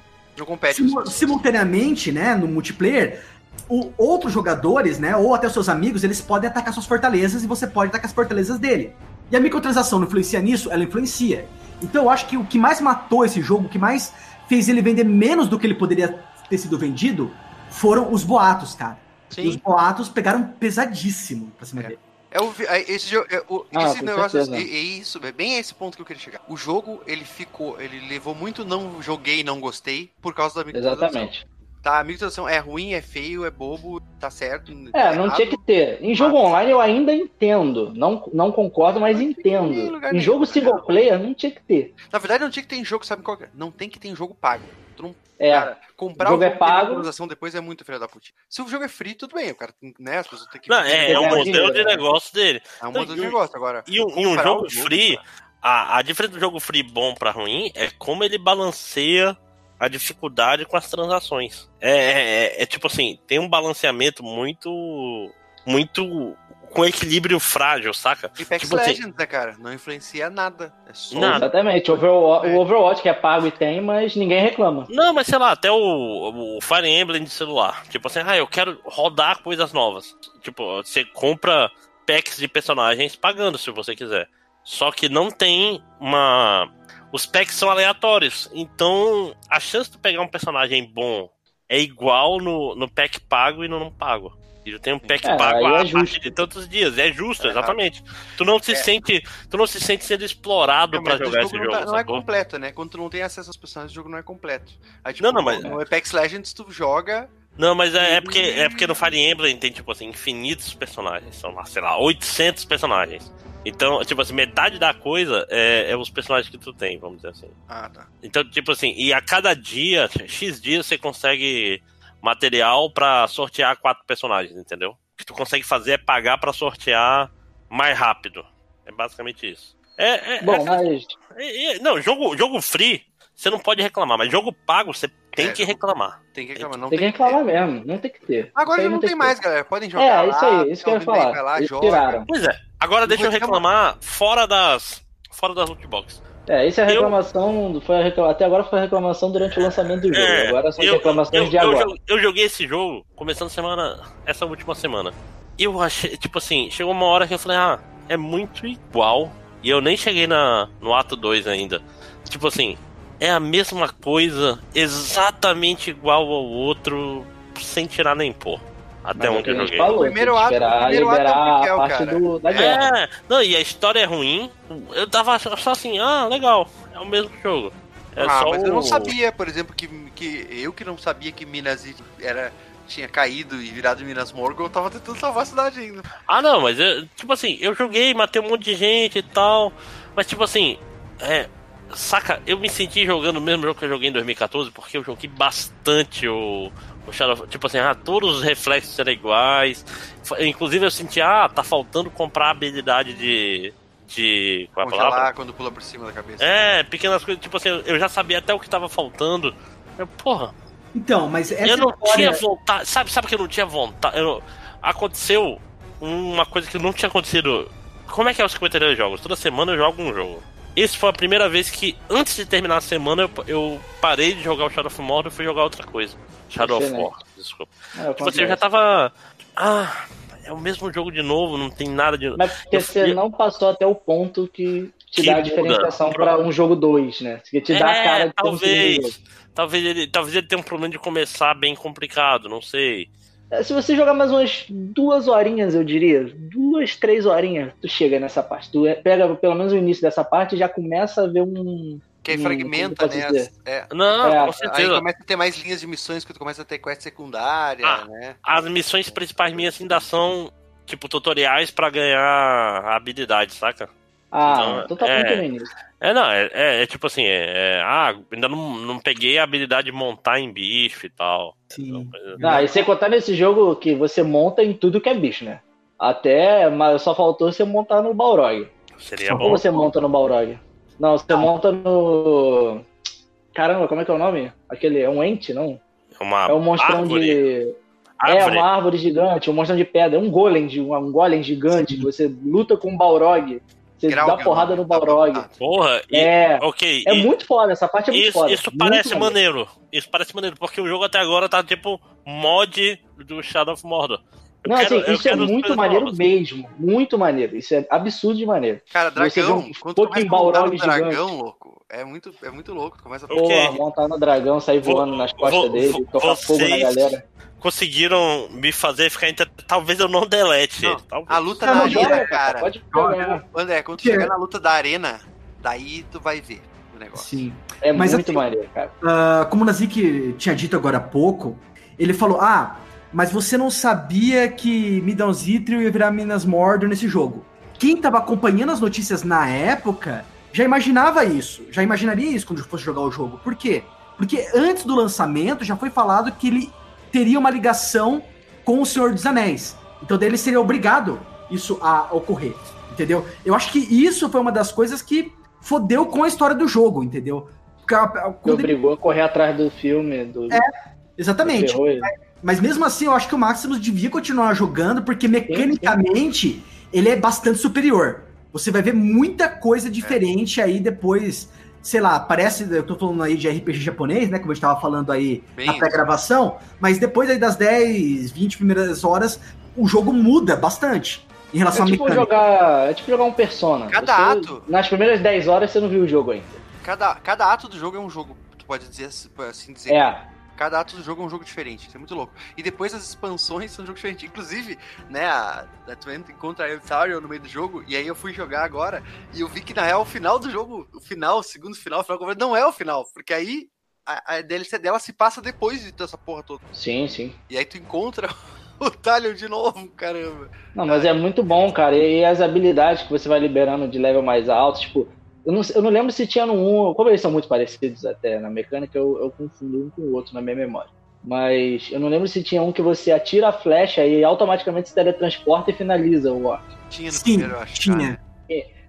compete. simultaneamente, né, no multiplayer, o- outros jogadores, né, ou até os seus amigos, eles podem atacar suas fortalezas e você pode atacar as fortalezas dele. E a microtransação não influencia nisso? Ela influencia. Então eu acho que o que mais matou esse jogo, o que mais fez ele vender menos do que ele poderia ter sido vendido, foram os boatos, cara. E os Sim, boatos pegaram pesadíssimo pra cima É. dele. é o, é esse jogo, é o- Ah, esse negócio, certeza. é, é isso, é bem esse ponto que eu queria chegar. O jogo, ele ficou, ele levou muito não joguei, não gostei, por causa da microtransação. Exatamente. Tá, a microtransação é ruim, é feio, é bobo, tá certo. É, tá não errado. tinha que ter. Em jogo Mas- online eu ainda entendo. Não, não concordo, mas Não tem em entendo. Em jogo single player não tinha que ter. Na verdade, não tinha que ter em jogo, sabe qual que é? Não tem que ter em jogo pago. Tu não, É, cara, comprar o jogo é tem pago. microtransação depois é muito filho da puta. Se o jogo é free, tudo bem, o cara tem, né, as pessoas têm que... Não, é, é o ganhar modelo dinheiro, de né? negócio dele. É um modelo de e- negócio agora. E um, e um jogo o jogo, free, cara. a, a diferença do jogo free bom pra ruim é como ele balanceia a dificuldade com as transações. É, é- é- é tipo assim, tem um balanceamento muito. muito. Com equilíbrio frágil, saca? E Apex tipo assim- Legends, né, cara? Não influencia nada. É só... Nada. Exatamente. Overwatch, É. O Overwatch que é pago e tem, mas ninguém reclama. Não, mas sei lá, até o, o Fire Emblem de celular. Tipo assim, ah, eu quero rodar coisas novas. Tipo, você compra packs de personagens pagando se você quiser. Só que não tem uma. Os packs são aleatórios. Então, a chance de pegar um personagem bom é igual no, no pack pago e no não pago. E tem um pack É, pago a é partir de tantos dias. É justo, É exatamente. Tu não se É. sente. Tu não se sente sendo explorado É, pra jogar jogo esse não, jogo. tá- não é completo, né? Quando tu não tem acesso aos personagens, o jogo não é completo. Aí, tipo, Não, não, mas- No Apex Legends tu joga. Não, mas é, é porque, é porque no Fire Emblem tem, tipo assim, infinitos personagens. São lá, sei lá, 800 personagens. Então, tipo assim, metade da coisa é, é os personagens que tu tem, vamos dizer assim. Ah, tá. Então, tipo assim, e a cada dia, X dias, você consegue material pra sortear quatro personagens, entendeu? O que tu consegue fazer é pagar pra sortear mais rápido. É basicamente isso. É, é, Bom, é- mas é- é- não, jogo, jogo free, você não pode reclamar, mas jogo pago, você tem É, que reclamar. Tem que reclamar. Não tem que tem reclamar mesmo. Não tem que ter. Agora já não tem que mais, ter. galera. Podem jogar. É, lá, isso aí, isso que eu ia falar. Lá. Pois é. Agora deixa eu reclamar. reclamar fora das fora das lootbox. É, isso é a reclamação. Foi a reclama- Até agora foi a reclamação durante o lançamento do jogo. É, agora são eu, reclamações eu- de eu agora. eu joguei esse jogo começando semana, essa última semana. Eu achei, tipo assim, chegou uma hora que eu falei, ah, é muito igual. E eu nem cheguei na, no ato 2 ainda. Tipo assim, é a mesma coisa, exatamente igual ao outro, sem tirar nem pôr. Até Mas é o onde que eu joguei. falou, O primeiro ato- esperar o primeiro ato é prequel, a parte cara. do, da guerra. É, não, e a história é ruim. Eu tava só assim, ah, legal, é o mesmo jogo. É ah, só mas eu não o- sabia, por exemplo, que, que eu que não sabia que Minas era, tinha caído e virado Minas Morgul, eu tava tentando salvar a cidade ainda. Ah, não, mas eu, tipo assim, eu joguei, matei um monte de gente e tal. Mas, tipo assim, é. Saca, eu me senti jogando o mesmo jogo que eu joguei em 2014, porque eu joguei bastante o, o Shadow Tipo assim, ah, todos os reflexos eram iguais. Inclusive eu senti, ah, tá faltando comprar a habilidade de. De. Qual é a palavra? Congelar quando pula por cima da cabeça. É, pequenas coisas, tipo assim, eu já sabia até o que tava faltando. Eu, porra, Então, mas essa eu não história... tinha vontade. Sabe, sabe que eu não tinha vontade? Eu- aconteceu uma coisa que não tinha acontecido. Como é que é os 52 jogos? Toda semana eu jogo um jogo. Esse foi a primeira vez que, antes de terminar a semana, eu, eu parei de jogar o Shadow of Mordor e fui jogar outra coisa. Shadow of Excelente. War, desculpa. É, Tipo assim, eu já tava. Ah, é o mesmo jogo de novo, não tem nada de. Mas porque eu- você eu- não passou até o ponto que te Que dá a diferenciação pra um jogo 2, né? Que te dá a É, cara de talvez. Talvez ele, talvez ele tenha um problema de começar bem complicado, não sei. É, Se você jogar mais umas duas horinhas, eu diria, duas, três horinhas, tu chega nessa parte. Tu é- pega pelo menos o início dessa parte e já começa a ver um. Que aí Hum, fragmenta, como né? as- é. Não, É, com Aí certeza. começa a ter mais linhas de missões, que tu começa a ter quest secundária, Ah. né? As missões principais minhas ainda são, tipo, tutoriais pra ganhar habilidade, saca? Ah, Então, então tá é. muito início. É, não, é, é- é tipo assim, é, é- ah, ainda não, não peguei a habilidade de montar em bicho e tal. Sim. Ah, e sem contar nesse jogo que você monta em tudo que é bicho, né? Até, mas só faltou você montar no Balrog. Seria Ou bom. você monta no Balrog? Não, você monta no. Caramba, como é que é o nome? Aquele. É um ente, não? Uma É um monstrão árvore, de. É, árvore. uma árvore gigante, um monstrão de pedra, um golem, um golem gigante. que Você luta com um Balrog. Você Graugr, dá porrada no Balrog. porrada. Porra, e, É, ok. é e- muito foda, essa parte é muito isso, foda. isso Muito parece maneiro. maneiro. Isso parece maneiro, porque o jogo até agora tá tipo mod do Shadow of Mordor. Não, quero- assim, isso é muito maneiro novas. mesmo. Muito maneiro. Isso é absurdo de maneiro. Cara, dragão, um quando tu montar no Balrog gigante. dragão, louco, é muito, é muito louco. Tu começa a... Ok. Porra, montar no dragão, sair Vou- voando nas costas vou- dele, vou- tocar fogo na galera. Conseguiram me fazer ficar. Inter... Talvez eu não delete Não, ele. Talvez. A luta Não, da arena, joga, cara. Pode jogar. André, quando tu é? chegar na luta da arena, daí tu vai ver o negócio. Sim. É Mas muito assim- maneiro, cara. Ah, como o Nazik tinha dito agora há pouco, ele falou: Ah, mas você não sabia que Midão Zithril ia virar Minas Mordor nesse jogo. Quem tava acompanhando as notícias na época já imaginava isso, já imaginaria isso quando fosse jogar o jogo. Por quê? Porque antes do lançamento já foi falado que ele teria uma ligação com o Senhor dos Anéis. Então dele seria obrigado isso a ocorrer, entendeu? Eu acho que isso foi uma das coisas que fodeu com a história do jogo, entendeu? Porque quando ele- obrigou a correr atrás do filme, do, É, Exatamente. do. Mas mesmo assim, eu acho que o Maximus devia continuar jogando, porque mecanicamente ele é bastante superior. Você vai ver muita coisa diferente aí depois. Sei lá, parece. Eu tô falando aí de RPG japonês, né? Como a gente tava falando aí Bem na pré-gravação. Mas depois aí das 10, 20 primeiras horas, o jogo muda bastante em relação É à tipo, mecânica. jogar, é tipo jogar um Persona. Cada Você- ato. Nas primeiras 10 horas você não viu o jogo ainda. Cada, cada ato do jogo é um jogo, tu pode dizer assim dizer. É. Cada ato do jogo é um jogo diferente, isso é muito louco. E depois as expansões são um jogo diferente. Inclusive, né, a, a tu encontra a Eltharion no meio do jogo, e aí eu fui jogar agora, e eu vi que na real o final do jogo, o final, o segundo final, o final não é o final, porque aí a, a DLC dela se passa depois de dessa porra toda. Sim, sim. E aí tu encontra o Talion de novo, caramba. Não, mas é muito bom, cara. E as habilidades que você vai liberando de level mais alto, tipo, eu não, eu não lembro se tinha no 1, como eles são muito parecidos até na mecânica, eu, eu confundo um com o outro na minha memória. Mas eu não lembro se tinha um que você atira a flecha e automaticamente se teletransporta e finaliza o orc. Tinha no Sim, primeiro, eu acho. tinha.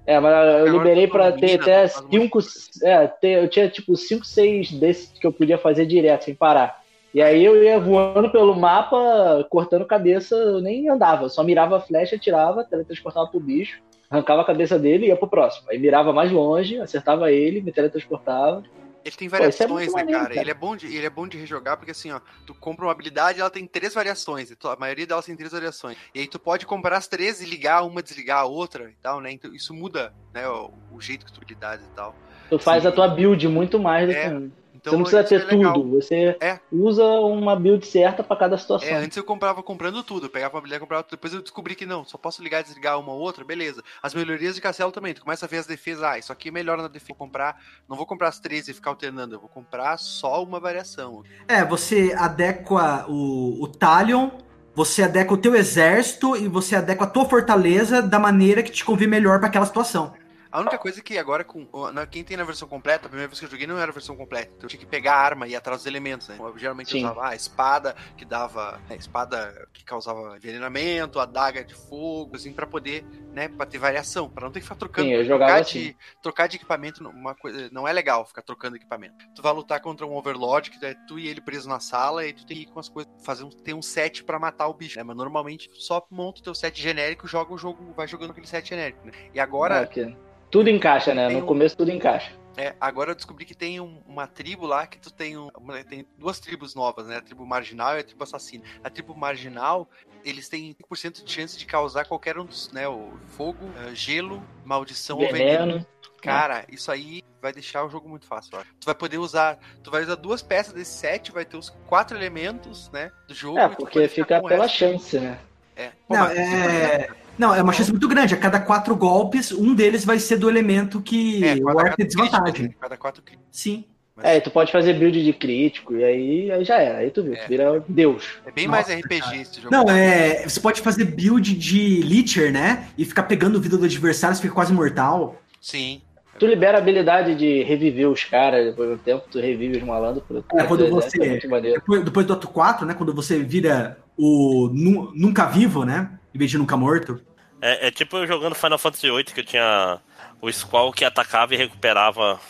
É, mas eu Agora liberei pra ter até faz um monte de 5. coisa. É, ter- eu tinha tipo 5, 6 desses que eu podia fazer direto, sem parar. E aí eu ia voando pelo mapa, cortando cabeça, eu nem andava, eu só mirava a flecha, tirava, teletransportava pro bicho. Arrancava a cabeça dele e ia pro próximo. Aí mirava mais longe, acertava ele, me teletransportava. Ele tem Pô, é variações, muito né, maneiro, cara? cara. Ele é bom de, ele é bom de rejogar porque assim, ó, tu compra uma habilidade, ela tem três variações. A maioria delas tem três variações. E aí tu pode comprar as três e ligar uma, desligar a outra e tal, né? Então isso muda, né, o, o jeito que tu habilidade e tal. Tu faz a tua build muito mais do É, que. Então você não precisa isso ter é tudo, você É. usa uma build certa pra cada situação. É, antes eu comprava comprando tudo, pegava a habilidade e comprava tudo. Depois eu descobri que não, só posso ligar e desligar uma ou outra, beleza. As melhorias de castelo também, tu começa a ver as defesas, ah, isso aqui melhora na defesa. Vou comprar, não vou comprar as três e ficar alternando, eu vou comprar só uma variação. É, você adequa o, o Talion, você adequa o teu exército e você adequa a tua fortaleza da maneira que te convém melhor pra aquela situação. A única coisa é que agora, com na- quem tem na versão completa, a primeira vez que eu joguei não era a versão completa. Então eu tinha que pegar a arma e ir atrás dos elementos, né? Eu geralmente Sim. usava a espada, que dava. A espada que causava envenenamento, a daga de fogo, assim, pra poder, né, pra ter variação, pra não ter que ficar trocando. Sim, eu trocar jogava de, assim. trocar de equipamento, uma coisa, não é legal ficar trocando equipamento. Tu vai lutar contra um overlord, que é tu e ele preso na sala, e tu tem que ir com as coisas, fazer um, ter um set pra matar o bicho, né? Mas normalmente só monta o teu set genérico, joga o jogo, vai jogando aquele set genérico, né? E agora. Ah, que- Tudo encaixa, né? Tem No um- começo tudo encaixa. É, agora eu descobri que tem um- uma tribo lá que tu tem, um- tem duas tribos novas, né? A tribo marginal e a tribo assassina. A tribo marginal, eles têm 5% de chance de causar qualquer um dos, né? O fogo, eh, gelo, maldição ou veneno. Veneno. Cara, isso aí vai deixar o jogo muito fácil, eu acho. Tu vai poder usar, tu vai usar duas peças desse set, vai ter os quatro elementos, né, do jogo. É, porque fica pela resto. chance, né? É. Pô, Não, mas- é... Não, é uma chance muito grande. A cada quatro golpes, um deles vai ser do elemento que É, o quatro tem desvantagem. né? Cada quatro críticos. Sim. Mas É, e tu pode fazer build de crítico, e aí, aí já era. Aí tu viu, É. tu vira Deus. é bem Nossa, mais RPG esse jogo. Não, é. Você pode fazer build de Leecher, né? E ficar pegando vida do adversário, você fica quase mortal. Sim. Tu libera a habilidade de reviver os caras, depois de um tempo tu revive os malandros. Por, É, quando você- É muito maneiro. Depois, depois do ato 4, né? Quando você vira o nu- nunca vivo, né? Em vez de nunca morto. É, é tipo eu jogando Final Fantasy VIII, que eu tinha o Squall que atacava e recuperava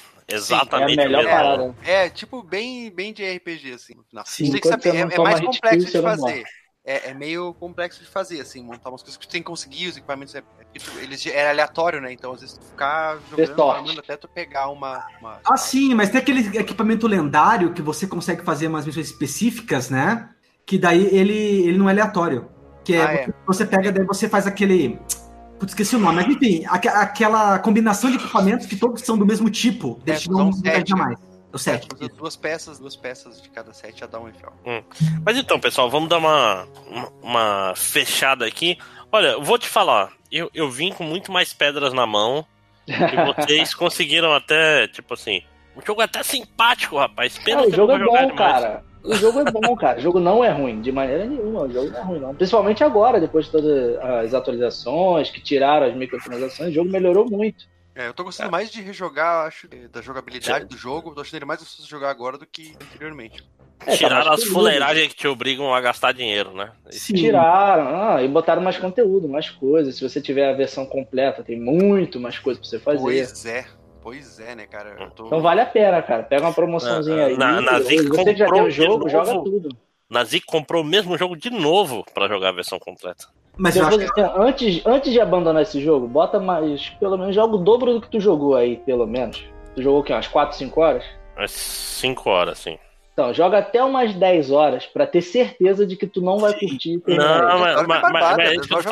É a exatamente melhor o mesmo. parada. É, tipo, bem, bem de RPG, assim. no final. Sim, que saber, é, não é mais complexo de não fazer. É, é meio complexo de fazer, assim, montar umas coisas que tu tem que conseguir, os equipamentos. É, é tipo, eles é aleatório, né? Então, às vezes, tu ficar jogando, até tu pegar uma. uma Ah, sim, mas tem aquele equipamento lendário que você consegue fazer umas missões específicas, né? Que daí ele, ele não é aleatório. Que é, Ah, é. Você, pega, daí você faz aquele. Putz, esqueci o nome, mas enfim, aque- aquela combinação de equipamentos que todos são do mesmo tipo. É, Deixa um sete, mais. O 7. usa duas peças, duas peças de cada set já dá um FL. Mas então, pessoal, vamos dar uma, uma, uma fechada aqui. Olha, eu vou te falar, eu, eu vim com muito mais pedras na mão e vocês conseguiram até, tipo assim, o jogo é até simpático, rapaz. Pena Ah, que o eu jogo não é bom, demais. cara. O jogo é bom, cara. O jogo não é ruim, de maneira nenhuma. O jogo não é ruim, não. Principalmente agora, depois de todas as atualizações, que tiraram as microtransações, o jogo melhorou muito. É, eu tô gostando mais de rejogar, acho, da jogabilidade do jogo. Tô achando ele mais gostoso de jogar agora do que anteriormente. É, tá Tiraram mais as fuleiragens que te obrigam a gastar dinheiro, né? Sim. Tiraram, ah, e botaram mais conteúdo, mais coisas. Se você tiver a versão completa, tem muito mais coisa pra você fazer. Pois é, pois é, né, cara? Eu tô... Então vale a pena, cara. Pega uma promoçãozinha aí. Na- na Zic você já tem comprou o jogo, joga tudo. Nazik comprou o mesmo jogo de novo pra jogar a versão completa. Mas Depois, que assim, antes, antes de abandonar esse jogo, bota mais, pelo menos, joga o dobro do que tu jogou aí, pelo menos. Tu jogou o quê? Umas 4, 5 horas? É 5 horas, sim. Então, joga até umas 10 horas pra ter certeza de que tu não vai curtir. Não, mas- que é mas- barbada, mas é nós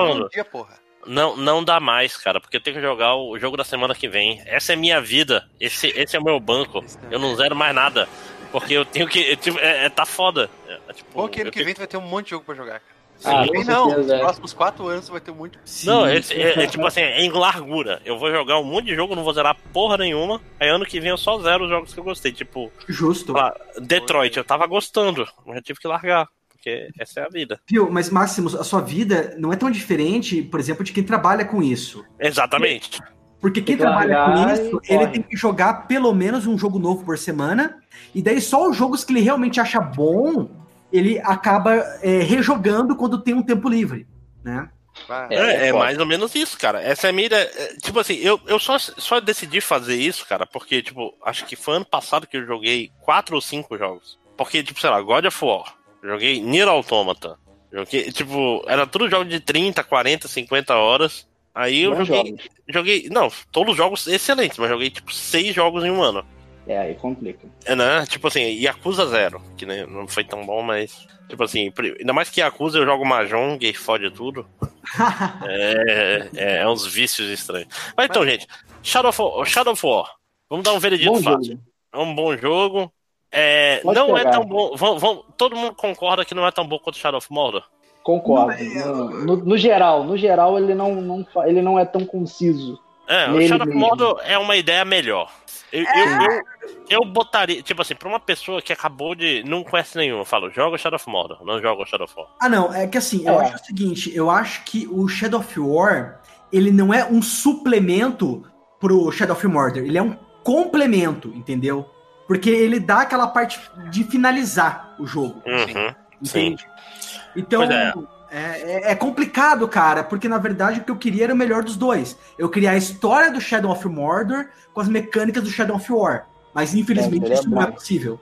Não, não dá mais, cara, porque eu tenho que jogar o jogo da semana que vem. Essa é minha vida. Esse, esse é o meu banco. Eu não zero mais nada. Porque eu tenho que. eu, tipo, é, é- tá foda. É, é, tipo, Bom que ano eu que tenho- vem tu vai ter um monte de jogo pra jogar. cara. Ah, Sim, com não, certeza, nos é. próximos 4 anos tu vai ter muito. sim. Não, esse é, é tipo assim, é em largura. Eu vou jogar um monte de jogo, não vou zerar porra nenhuma. Aí ano que vem eu só zero os jogos que eu gostei. Tipo, Justo. lá, Detroit, eu tava gostando, mas eu tive que largar. Porque essa é a vida. Viu? Mas, Máximos, a sua vida não é tão diferente, por exemplo, de quem trabalha com isso. Exatamente. Porque quem trabalha com isso, e ele tem que jogar pelo menos um jogo novo por semana. E daí só os jogos que ele realmente acha bom, ele acaba é, rejogando quando tem um tempo livre. Né? Ah, É, É, é mais ou menos isso, cara. Essa é a minha ideia. É, Tipo assim, eu, eu só, só decidi fazer isso, cara, porque, tipo, acho que foi ano passado que eu joguei quatro ou cinco jogos. Porque, tipo, sei lá, God of War, joguei Nier Automata, joguei, tipo, era tudo jogo de 30, 40, 50 horas. Aí eu joguei, jogos. joguei. Não, todos os jogos excelentes, mas joguei tipo seis jogos em um ano. É, aí complica. É, né? Tipo assim, Yakuza Zero, que né, não foi tão bom, mas. Tipo assim, ainda mais que Yakuza eu jogo Mahjong e fode tudo. é, é, é uns vícios estranhos. Mas então, gente, Shadow of, War- Shadow of War. Vamos dar um veredito Bom fácil. jogo. É um bom jogo. É, não é pegar. tão bom. vamos- vamos- todo mundo concorda que não é tão bom quanto Shadow of Mordor? Concordo. No, no- no geral, no geral ele não, não, ele não é tão conciso. É, o Shadow of. Mordor é uma ideia melhor. Eu, eu, eu, eu botaria, tipo assim, pra uma pessoa que acabou de. não conhece nenhum, eu falo, joga o Shadow of Mordor, não joga o Shadow of War. Ah, não, é que assim, eu É. acho o seguinte, eu acho que o Shadow of War, ele não é um suplemento pro Shadow of Mordor, ele é um complemento, entendeu? Porque ele dá aquela parte de finalizar o jogo, Uhum, sim. entende? Então, Pois é. é, é- é complicado, cara, porque na verdade o que eu queria era o melhor dos dois. Eu queria a história do Shadow of Mordor com as mecânicas do Shadow of War. Mas infelizmente seria isso não é possível.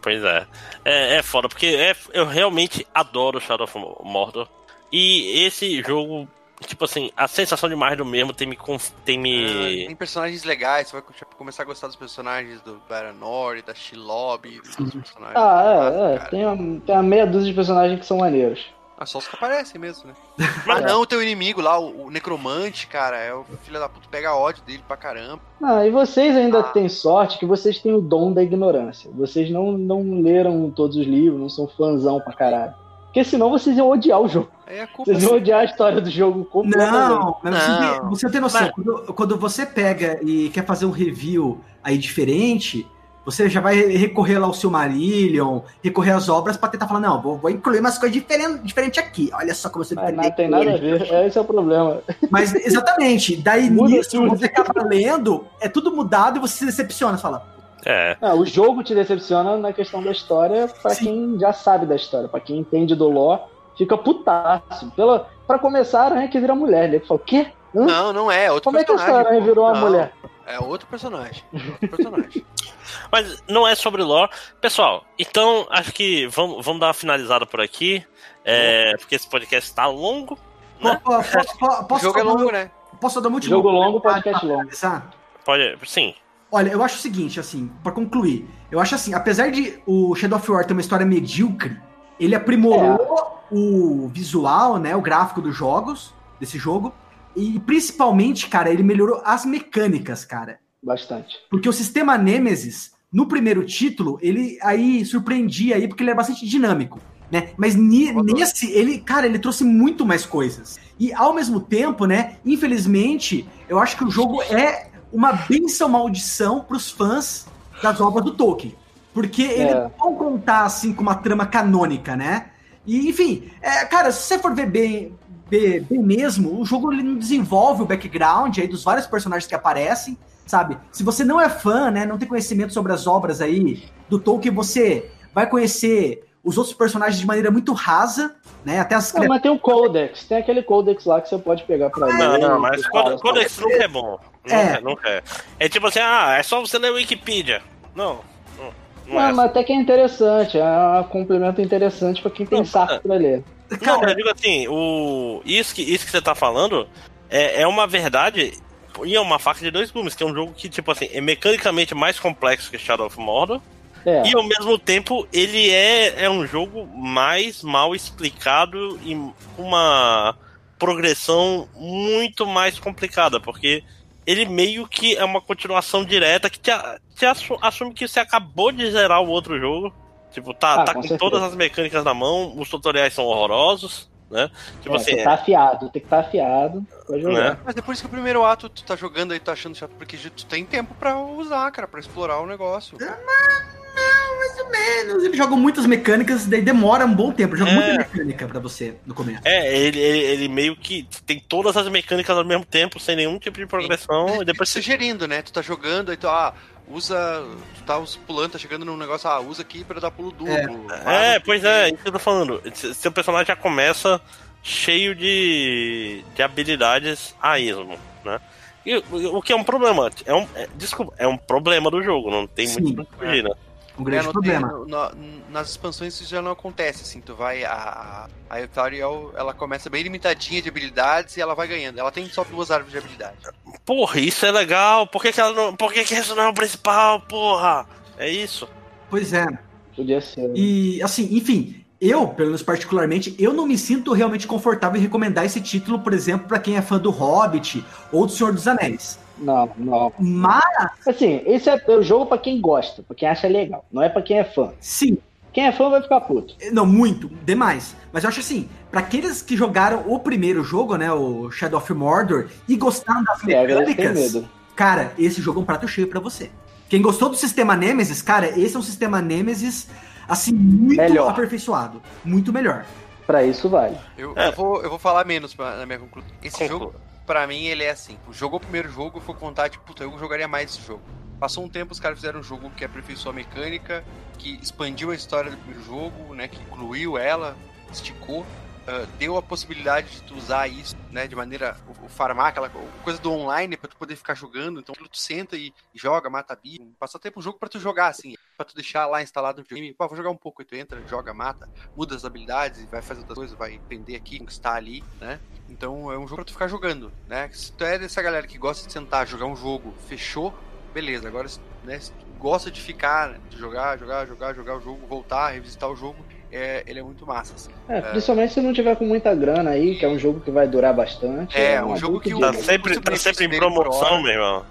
Pois é. é. É foda, porque é, eu realmente adoro Shadow of Mordor. E esse jogo, tipo assim, a sensação de mais do mesmo tem me. conf- Tem Ah, me... tem personagens legais, você vai co- começar a gostar dos personagens do Baranor, da Shilob, dos personagens. Ah, é, Ah, é. Tem, uma, tem uma meia dúzia de personagens que são maneiros. Ah, só os que aparecem mesmo, né? Ah, não, o teu inimigo lá, o, o necromante, cara, é o filho da puta, pega ódio dele pra caramba. Ah, e vocês ainda Ah. têm sorte que vocês têm o dom da ignorância. Vocês não, não leram todos os livros, não são fãzão pra caralho. Porque senão vocês iam odiar o jogo. Culpa Vocês iam odiar a história do jogo. Não, mas você, Não. tem- você tem noção, Mas- quando, quando você pega e quer fazer um review aí diferente, você já vai recorrer lá ao Silmarillion, recorrer às obras pra tentar falar, não, vou, vou incluir umas coisas diferentes diferente aqui. Olha só como você Mas nada, tem nada a ver. É, esse é o problema. Mas exatamente, daí nisso você acaba lendo, é tudo mudado e você se decepciona, você fala. É. Ah, o jogo te decepciona na questão da história pra Sim. quem já sabe da história. Pra quem entende do lore, fica putaço. Pela, pra começar, a aranha que vira mulher. Ele fala, o quê? Hã? Não, não é, é outro Como é que essa personagem. aranha pô. virou uma Não, mulher? É outro personagem. Outro personagem. Mas não é sobre lore. Pessoal, então acho que vamos, vamos dar uma finalizada por aqui. É, porque esse podcast tá longo. Né? "Pô, pô, Posso, posso, O posso jogo é longo, né? posso dar última Jogo longo, podcast pra longo. finalizar? Pode. Sim. Olha, eu acho o seguinte, assim, pra concluir, eu acho assim, apesar de o Shadow of War ter uma história medíocre, ele aprimorou o visual, né, o gráfico dos jogos, desse jogo, e principalmente, cara, ele melhorou as mecânicas, cara. Bastante. Porque o sistema Nemesis, no primeiro título, ele aí surpreendia aí, porque ele era bastante dinâmico, né? Mas nesse, ele, cara, ele trouxe muito mais coisas. E ao mesmo tempo, né, infelizmente, eu acho que o jogo é uma benção maldição pros fãs das obras do Tolkien. Porque ele É. não vão contar assim com uma trama canônica, né? E, enfim, é, cara, se você for ver bem, ver bem mesmo, o jogo ele não desenvolve o background aí dos vários personagens que aparecem, sabe? Se você não é fã, né, não tem conhecimento sobre as obras aí do Tolkien, você vai conhecer os outros personagens de maneira muito rasa, né? Até as Não, mas tem o Codex. Tem aquele Codex lá que você pode pegar pra ler. Não, não, mas quando esse nunca é bom. Nunca, É. nunca é. É tipo assim, ah, é só você ler Wikipedia. Não, não, não Não, é. mas até que é interessante. É um complemento interessante pra quem tem Não, saco pra ler. Não, eu digo assim, o... isso, que, isso que você tá falando é, é uma verdade e é uma faca de dois gumes, que é um jogo que, tipo assim, é mecanicamente mais complexo que Shadow of Mordor, É. e ao mesmo tempo ele é, é um jogo mais mal explicado e uma progressão muito mais complicada, porque ele meio que é uma continuação direta que te, te assu- assume que você acabou de zerar o outro jogo. Tipo, tá, Ah, tá com com, todas as mecânicas na mão, os tutoriais são horrorosos, né? Tipo É, assim, você tá afiado, tem que estar afiado pra jogar. né? Mas depois que o primeiro ato tu tá jogando aí, tu tá achando chato, porque tu tem tempo pra usar, cara, pra explorar o negócio. Mais ou menos. Eles jogam muitas mecânicas, daí demora um bom tempo. Joga É. muita mecânica pra você no começo. É, ele, ele, ele meio que tem todas as mecânicas ao mesmo tempo, sem nenhum tipo de progressão, e depois você. sugerindo, né? Tu tá jogando, aí tu, ah, usa. Tu tá os- pulando, tá chegando num negócio, ah, usa aqui pra dar pulo duplo. É, Ah, pois é, isso que eu tô falando. Se- Seu personagem já começa cheio de, de habilidades a esmo, né? E o o que é um problema. É um, é- desculpa, é um problema do jogo, não tem Sim, muito pra fugir, né? Um É, grande problema. No, no- nas expansões isso já não acontece, assim, tu vai, a, a Ethereal, ela começa bem limitadinha de habilidades e ela vai ganhando, ela tem só duas árvores de habilidade. Porra, isso é legal, por que que ela não, por que que isso não é o principal, porra? É isso. Pois é. Podia ser. E, assim, enfim, eu, pelo menos particularmente, eu não me sinto realmente confortável em recomendar esse título, por exemplo, pra quem é fã do Hobbit ou do Senhor dos Anéis. Não, não. Mas, Assim, esse é o jogo pra quem gosta, pra quem acha legal. Não é pra quem é fã. sim, Quem é fã vai ficar puto. não muito, demais. Mas eu acho assim, pra aqueles que jogaram o primeiro jogo, né, o Shadow of Mordor, e gostaram das É, mecânicas, medo. cara, esse jogo é um prato cheio pra você. Quem gostou do sistema Nemesis, cara, esse é um sistema Nemesis, assim, muito Melhor. aperfeiçoado. Muito melhor. Pra isso vale. Eu, É. eu, vou, eu vou falar menos pra- na minha conclusão. Esse Conclua. jogo, pra mim, ele é assim. Jogou o primeiro jogo, foi com vontade, puta, eu jogaria mais esse jogo. Passou um tempo, os caras fizeram um jogo que aperfeiçoou a mecânica, que expandiu a história do primeiro jogo, né? Que incluiu ela, esticou, ah, deu a possibilidade de tu usar isso, né? De maneira. O, o farmar, aquela co- coisa do online pra tu poder ficar jogando. Então tu senta e joga, mata bicho. Passa tempo um jogo pra tu jogar, assim. Pra tu deixar lá instalado no videogame. Pô, vou jogar um pouco. Aí tu entra, joga, mata, muda as habilidades e vai fazer outras coisas, vai vender aqui, conquistar ali, né? Então é um jogo pra tu ficar jogando, né? Se tu é dessa galera que gosta de sentar, jogar um jogo, fechou, beleza. Agora, se- né, se tu gosta de ficar, né, de jogar, jogar, jogar, jogar o jogo, voltar, revisitar o jogo, é, ele é muito massa. assim. É, principalmente se não tiver com muita grana aí, que é um jogo que vai durar bastante. É, uma um jogo que Tá o- sempre, tá sempre em promoção, meu irmão.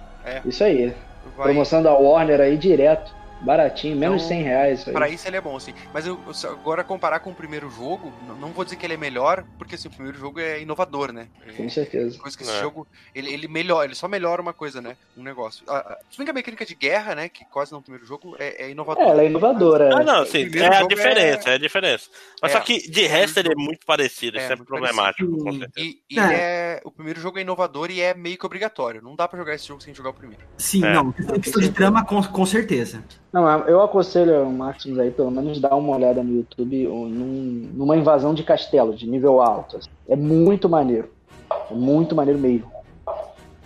Isso aí. Vai- Promoção da Warner aí direto. Baratinho, menos de Então, 100 reais. Pra isso ele é bom, assim. Mas eu, eu- agora comparar com o primeiro jogo, não, não vou dizer que ele é melhor, porque assim, o primeiro jogo é inovador, né? Com certeza. Coisa que esse É. jogo, ele, ele melhora, ele só melhora uma coisa, né? Um negócio. Ah, ah, Se bem que a mecânica de guerra, né? Que quase não é o primeiro jogo, é, é inovador. É, ela é inovadora. Ah, é. não, O sim, é a jogo diferença, é- é a diferença. Mas É. só que de resto ele é muito parecido, É, isso é muito problemático, com certeza. E, e É. é. O primeiro jogo é inovador e é meio que obrigatório. Não dá pra jogar esse jogo sem jogar o primeiro. Sim, É. não, questão questão de trama, com, com certeza. Não, eu aconselho o Maximus aí, pelo menos, dar uma olhada no YouTube ou num- numa invasão de castelo, de nível alto. assim. É muito maneiro. É muito maneiro mesmo.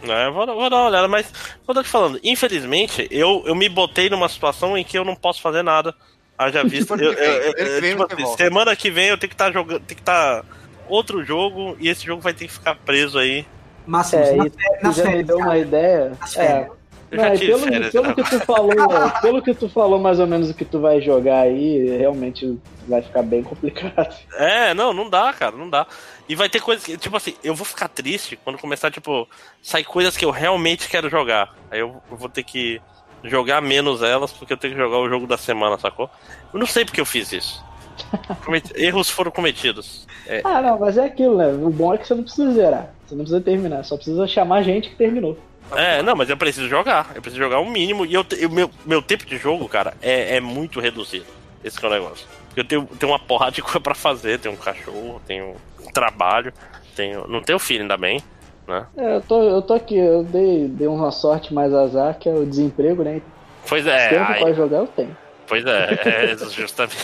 É, vou, vou dar uma olhada, mas eu tô te falando, infelizmente, eu, eu me botei numa situação em que eu não posso fazer nada. Haja visto. Semana eu, que vem, eu- eu- semana que vem tipo assim, semana que vem eu tenho que estar jogando. Tem que estar outro jogo e esse jogo vai ter que ficar preso aí. Máximos, É, na- tu nas já me férias, deu uma ideia. É. Eu Não, pelo, férias. pelo né? que tu falou, pelo que tu falou mais ou menos o que tu vai jogar aí, realmente vai ficar bem complicado. É, não, não dá, cara, não dá. E vai ter coisas que, tipo assim, eu vou ficar triste quando começar, tipo, sair coisas que eu realmente quero jogar. Aí eu, vou ter que jogar menos elas porque eu tenho que jogar o jogo da semana, sacou? Eu não sei porque eu fiz isso. Erros foram cometidos. É, Ah, não, mas é aquilo, né? O bom é que você não precisa zerar. Você não precisa terminar, só precisa chamar gente que terminou. É, não, mas eu preciso jogar. Eu preciso jogar o mínimo. E eu, o meu, meu tempo de jogo, cara, é, é muito reduzido. Esse é o negócio. Eu tenho, tenho uma porrada de coisa pra fazer. Tenho um cachorro, tenho um trabalho, tenho. Não tenho filho, ainda bem. Né? É, eu tô, eu tô aqui, eu dei, dei uma sorte mais azar, que é o desemprego, né? Pois é, Tempo aí- pra jogar eu tenho. Pois é, é justamente.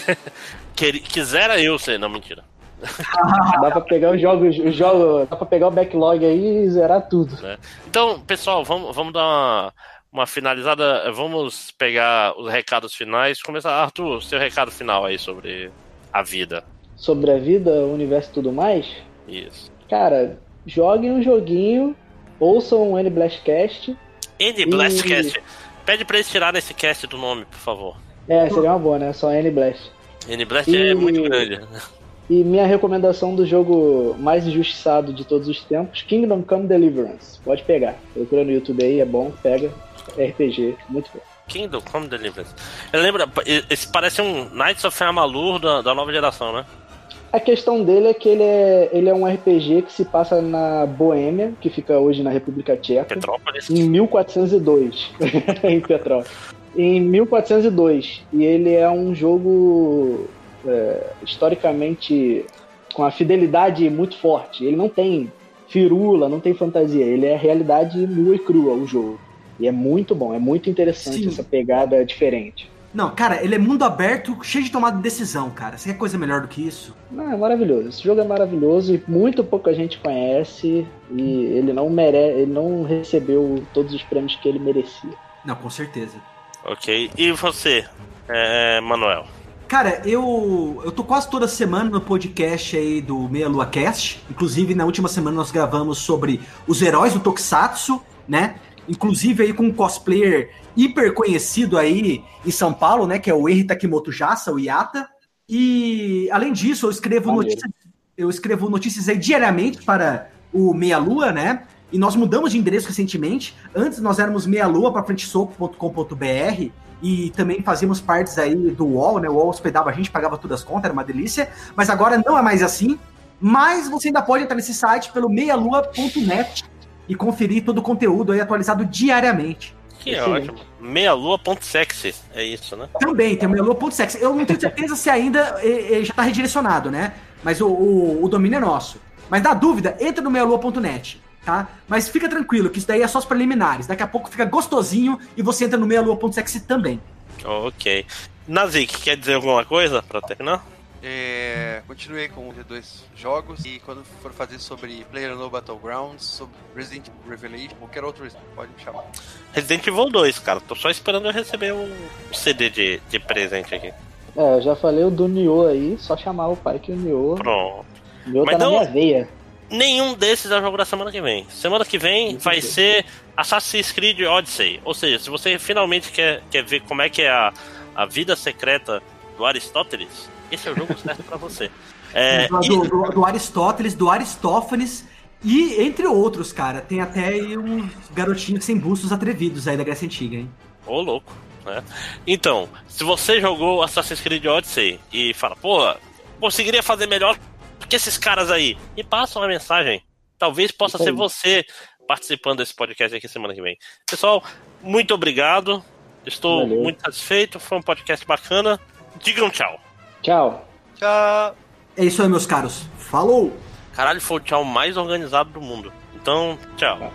Quisera eu ser, não, mentira. Dá pra pegar os jogos, os jogos, dá pra pegar o backlog aí e zerar tudo. Então, pessoal, vamos, vamos dar uma, uma finalizada. Vamos pegar os recados finais. Começar, Arthur, seu recado final aí sobre a vida. Sobre a vida, o universo e tudo mais, Isso. cara, joguem um joguinho, ouçam o N-Blastcast. N Blastcast. Pede pra eles tirarem esse cast do nome, por favor. É, seria uma boa, né? Só N-Blast. N Blast é E- muito grande. E minha recomendação do jogo mais injustiçado de todos os tempos, Kingdom Come Deliverance. Pode pegar. Procura no YouTube aí, é bom, pega. RPG, muito bom. Kingdom Come Deliverance. Eu lembro, esse parece um Knights of Amalur da, da nova geração, né? A questão dele é que ele é, ele é um RPG que se passa na Boêmia, que fica hoje na República Tcheca, Petrópolis. em 1402, em Petrópolis. Em 1402. E ele é um jogo é, historicamente com a fidelidade muito forte. Ele não tem firula, não tem fantasia. Ele é realidade nua e crua o jogo. E é muito bom, é muito interessante Sim. essa pegada diferente. Não, cara, ele é mundo aberto, cheio de tomada de decisão, cara. Você quer coisa melhor do que isso? Não, é maravilhoso. Esse jogo é maravilhoso e muito pouca gente conhece e ele não mere... ele não recebeu todos os prêmios que ele merecia. Não, com certeza. Ok. E você, é, Manuel? Cara, eu, eu tô quase toda semana no podcast aí do Meia Lua Cast. Inclusive, na última semana nós gravamos sobre os heróis do Tokusatsu, né? Inclusive aí com um cosplayer hiper conhecido aí em São Paulo, né? Que é o Henry Takimoto Jasa, o Yata. E além disso, eu escrevo Valeu. notícias, eu escrevo notícias aí diariamente para o Meia Lua, né? E nós mudamos de endereço recentemente. Antes nós éramos meialua para frentesoco.com.br e também fazíamos partes aí do UOL, né? O UOL hospedava a gente, pagava todas as contas, era uma delícia. Mas agora não é mais assim. Mas você ainda pode entrar nesse site pelo meialua.net e conferir todo o conteúdo aí atualizado diariamente. Que Excelente. ótimo. Meia-lua.sexy. É isso, né? Também tem o meialua.sex. Eu não tenho certeza se ainda já está redirecionado, né? Mas o, o, o domínio é nosso. Mas na dúvida, entra no meialua.net, tá? Mas fica tranquilo, que isso daí é só os preliminares. Daqui a pouco fica gostosinho e você entra no meialua.sex também. Ok. Nazik, quer dizer alguma coisa pra terminar? É, continuei com os dois jogos e quando for fazer sobre PlayerUnknown's Battlegrounds, sobre Resident Evil Revelation, qualquer outro, pode me chamar. Resident Evil 2, cara. Tô só esperando eu receber um CD de, de presente aqui. É, eu já falei o do Nioh aí, só chamar o pai que o Nioh, Pronto. Nioh Mas tá na não- minha veia. Nenhum desses é o jogo da semana que vem. Semana que vem vai ser Assassin's Creed Odyssey. Ou seja, se você finalmente quer, quer ver como é que é a, a vida secreta do Aristóteles, esse é o jogo certo pra você. É, do, e- do- do- Aristóteles, do Aristófanes e entre outros, cara. Tem até aí uns garotinhos sem bustos atrevidos aí da Grécia Antiga, hein? Ô, louco, né? Então, se você jogou Assassin's Creed Odyssey e fala, pô, conseguiria fazer melhor que esses caras aí, e passa uma mensagem. Talvez possa ser você participando desse podcast aqui semana que vem. Pessoal, muito obrigado. Estou Valeu. muito satisfeito. Foi um podcast bacana. Digam tchau. Tchau. Tchau! É isso aí, meus caros. Falou! Caralho, foi o tchau mais organizado do mundo. Então, tchau.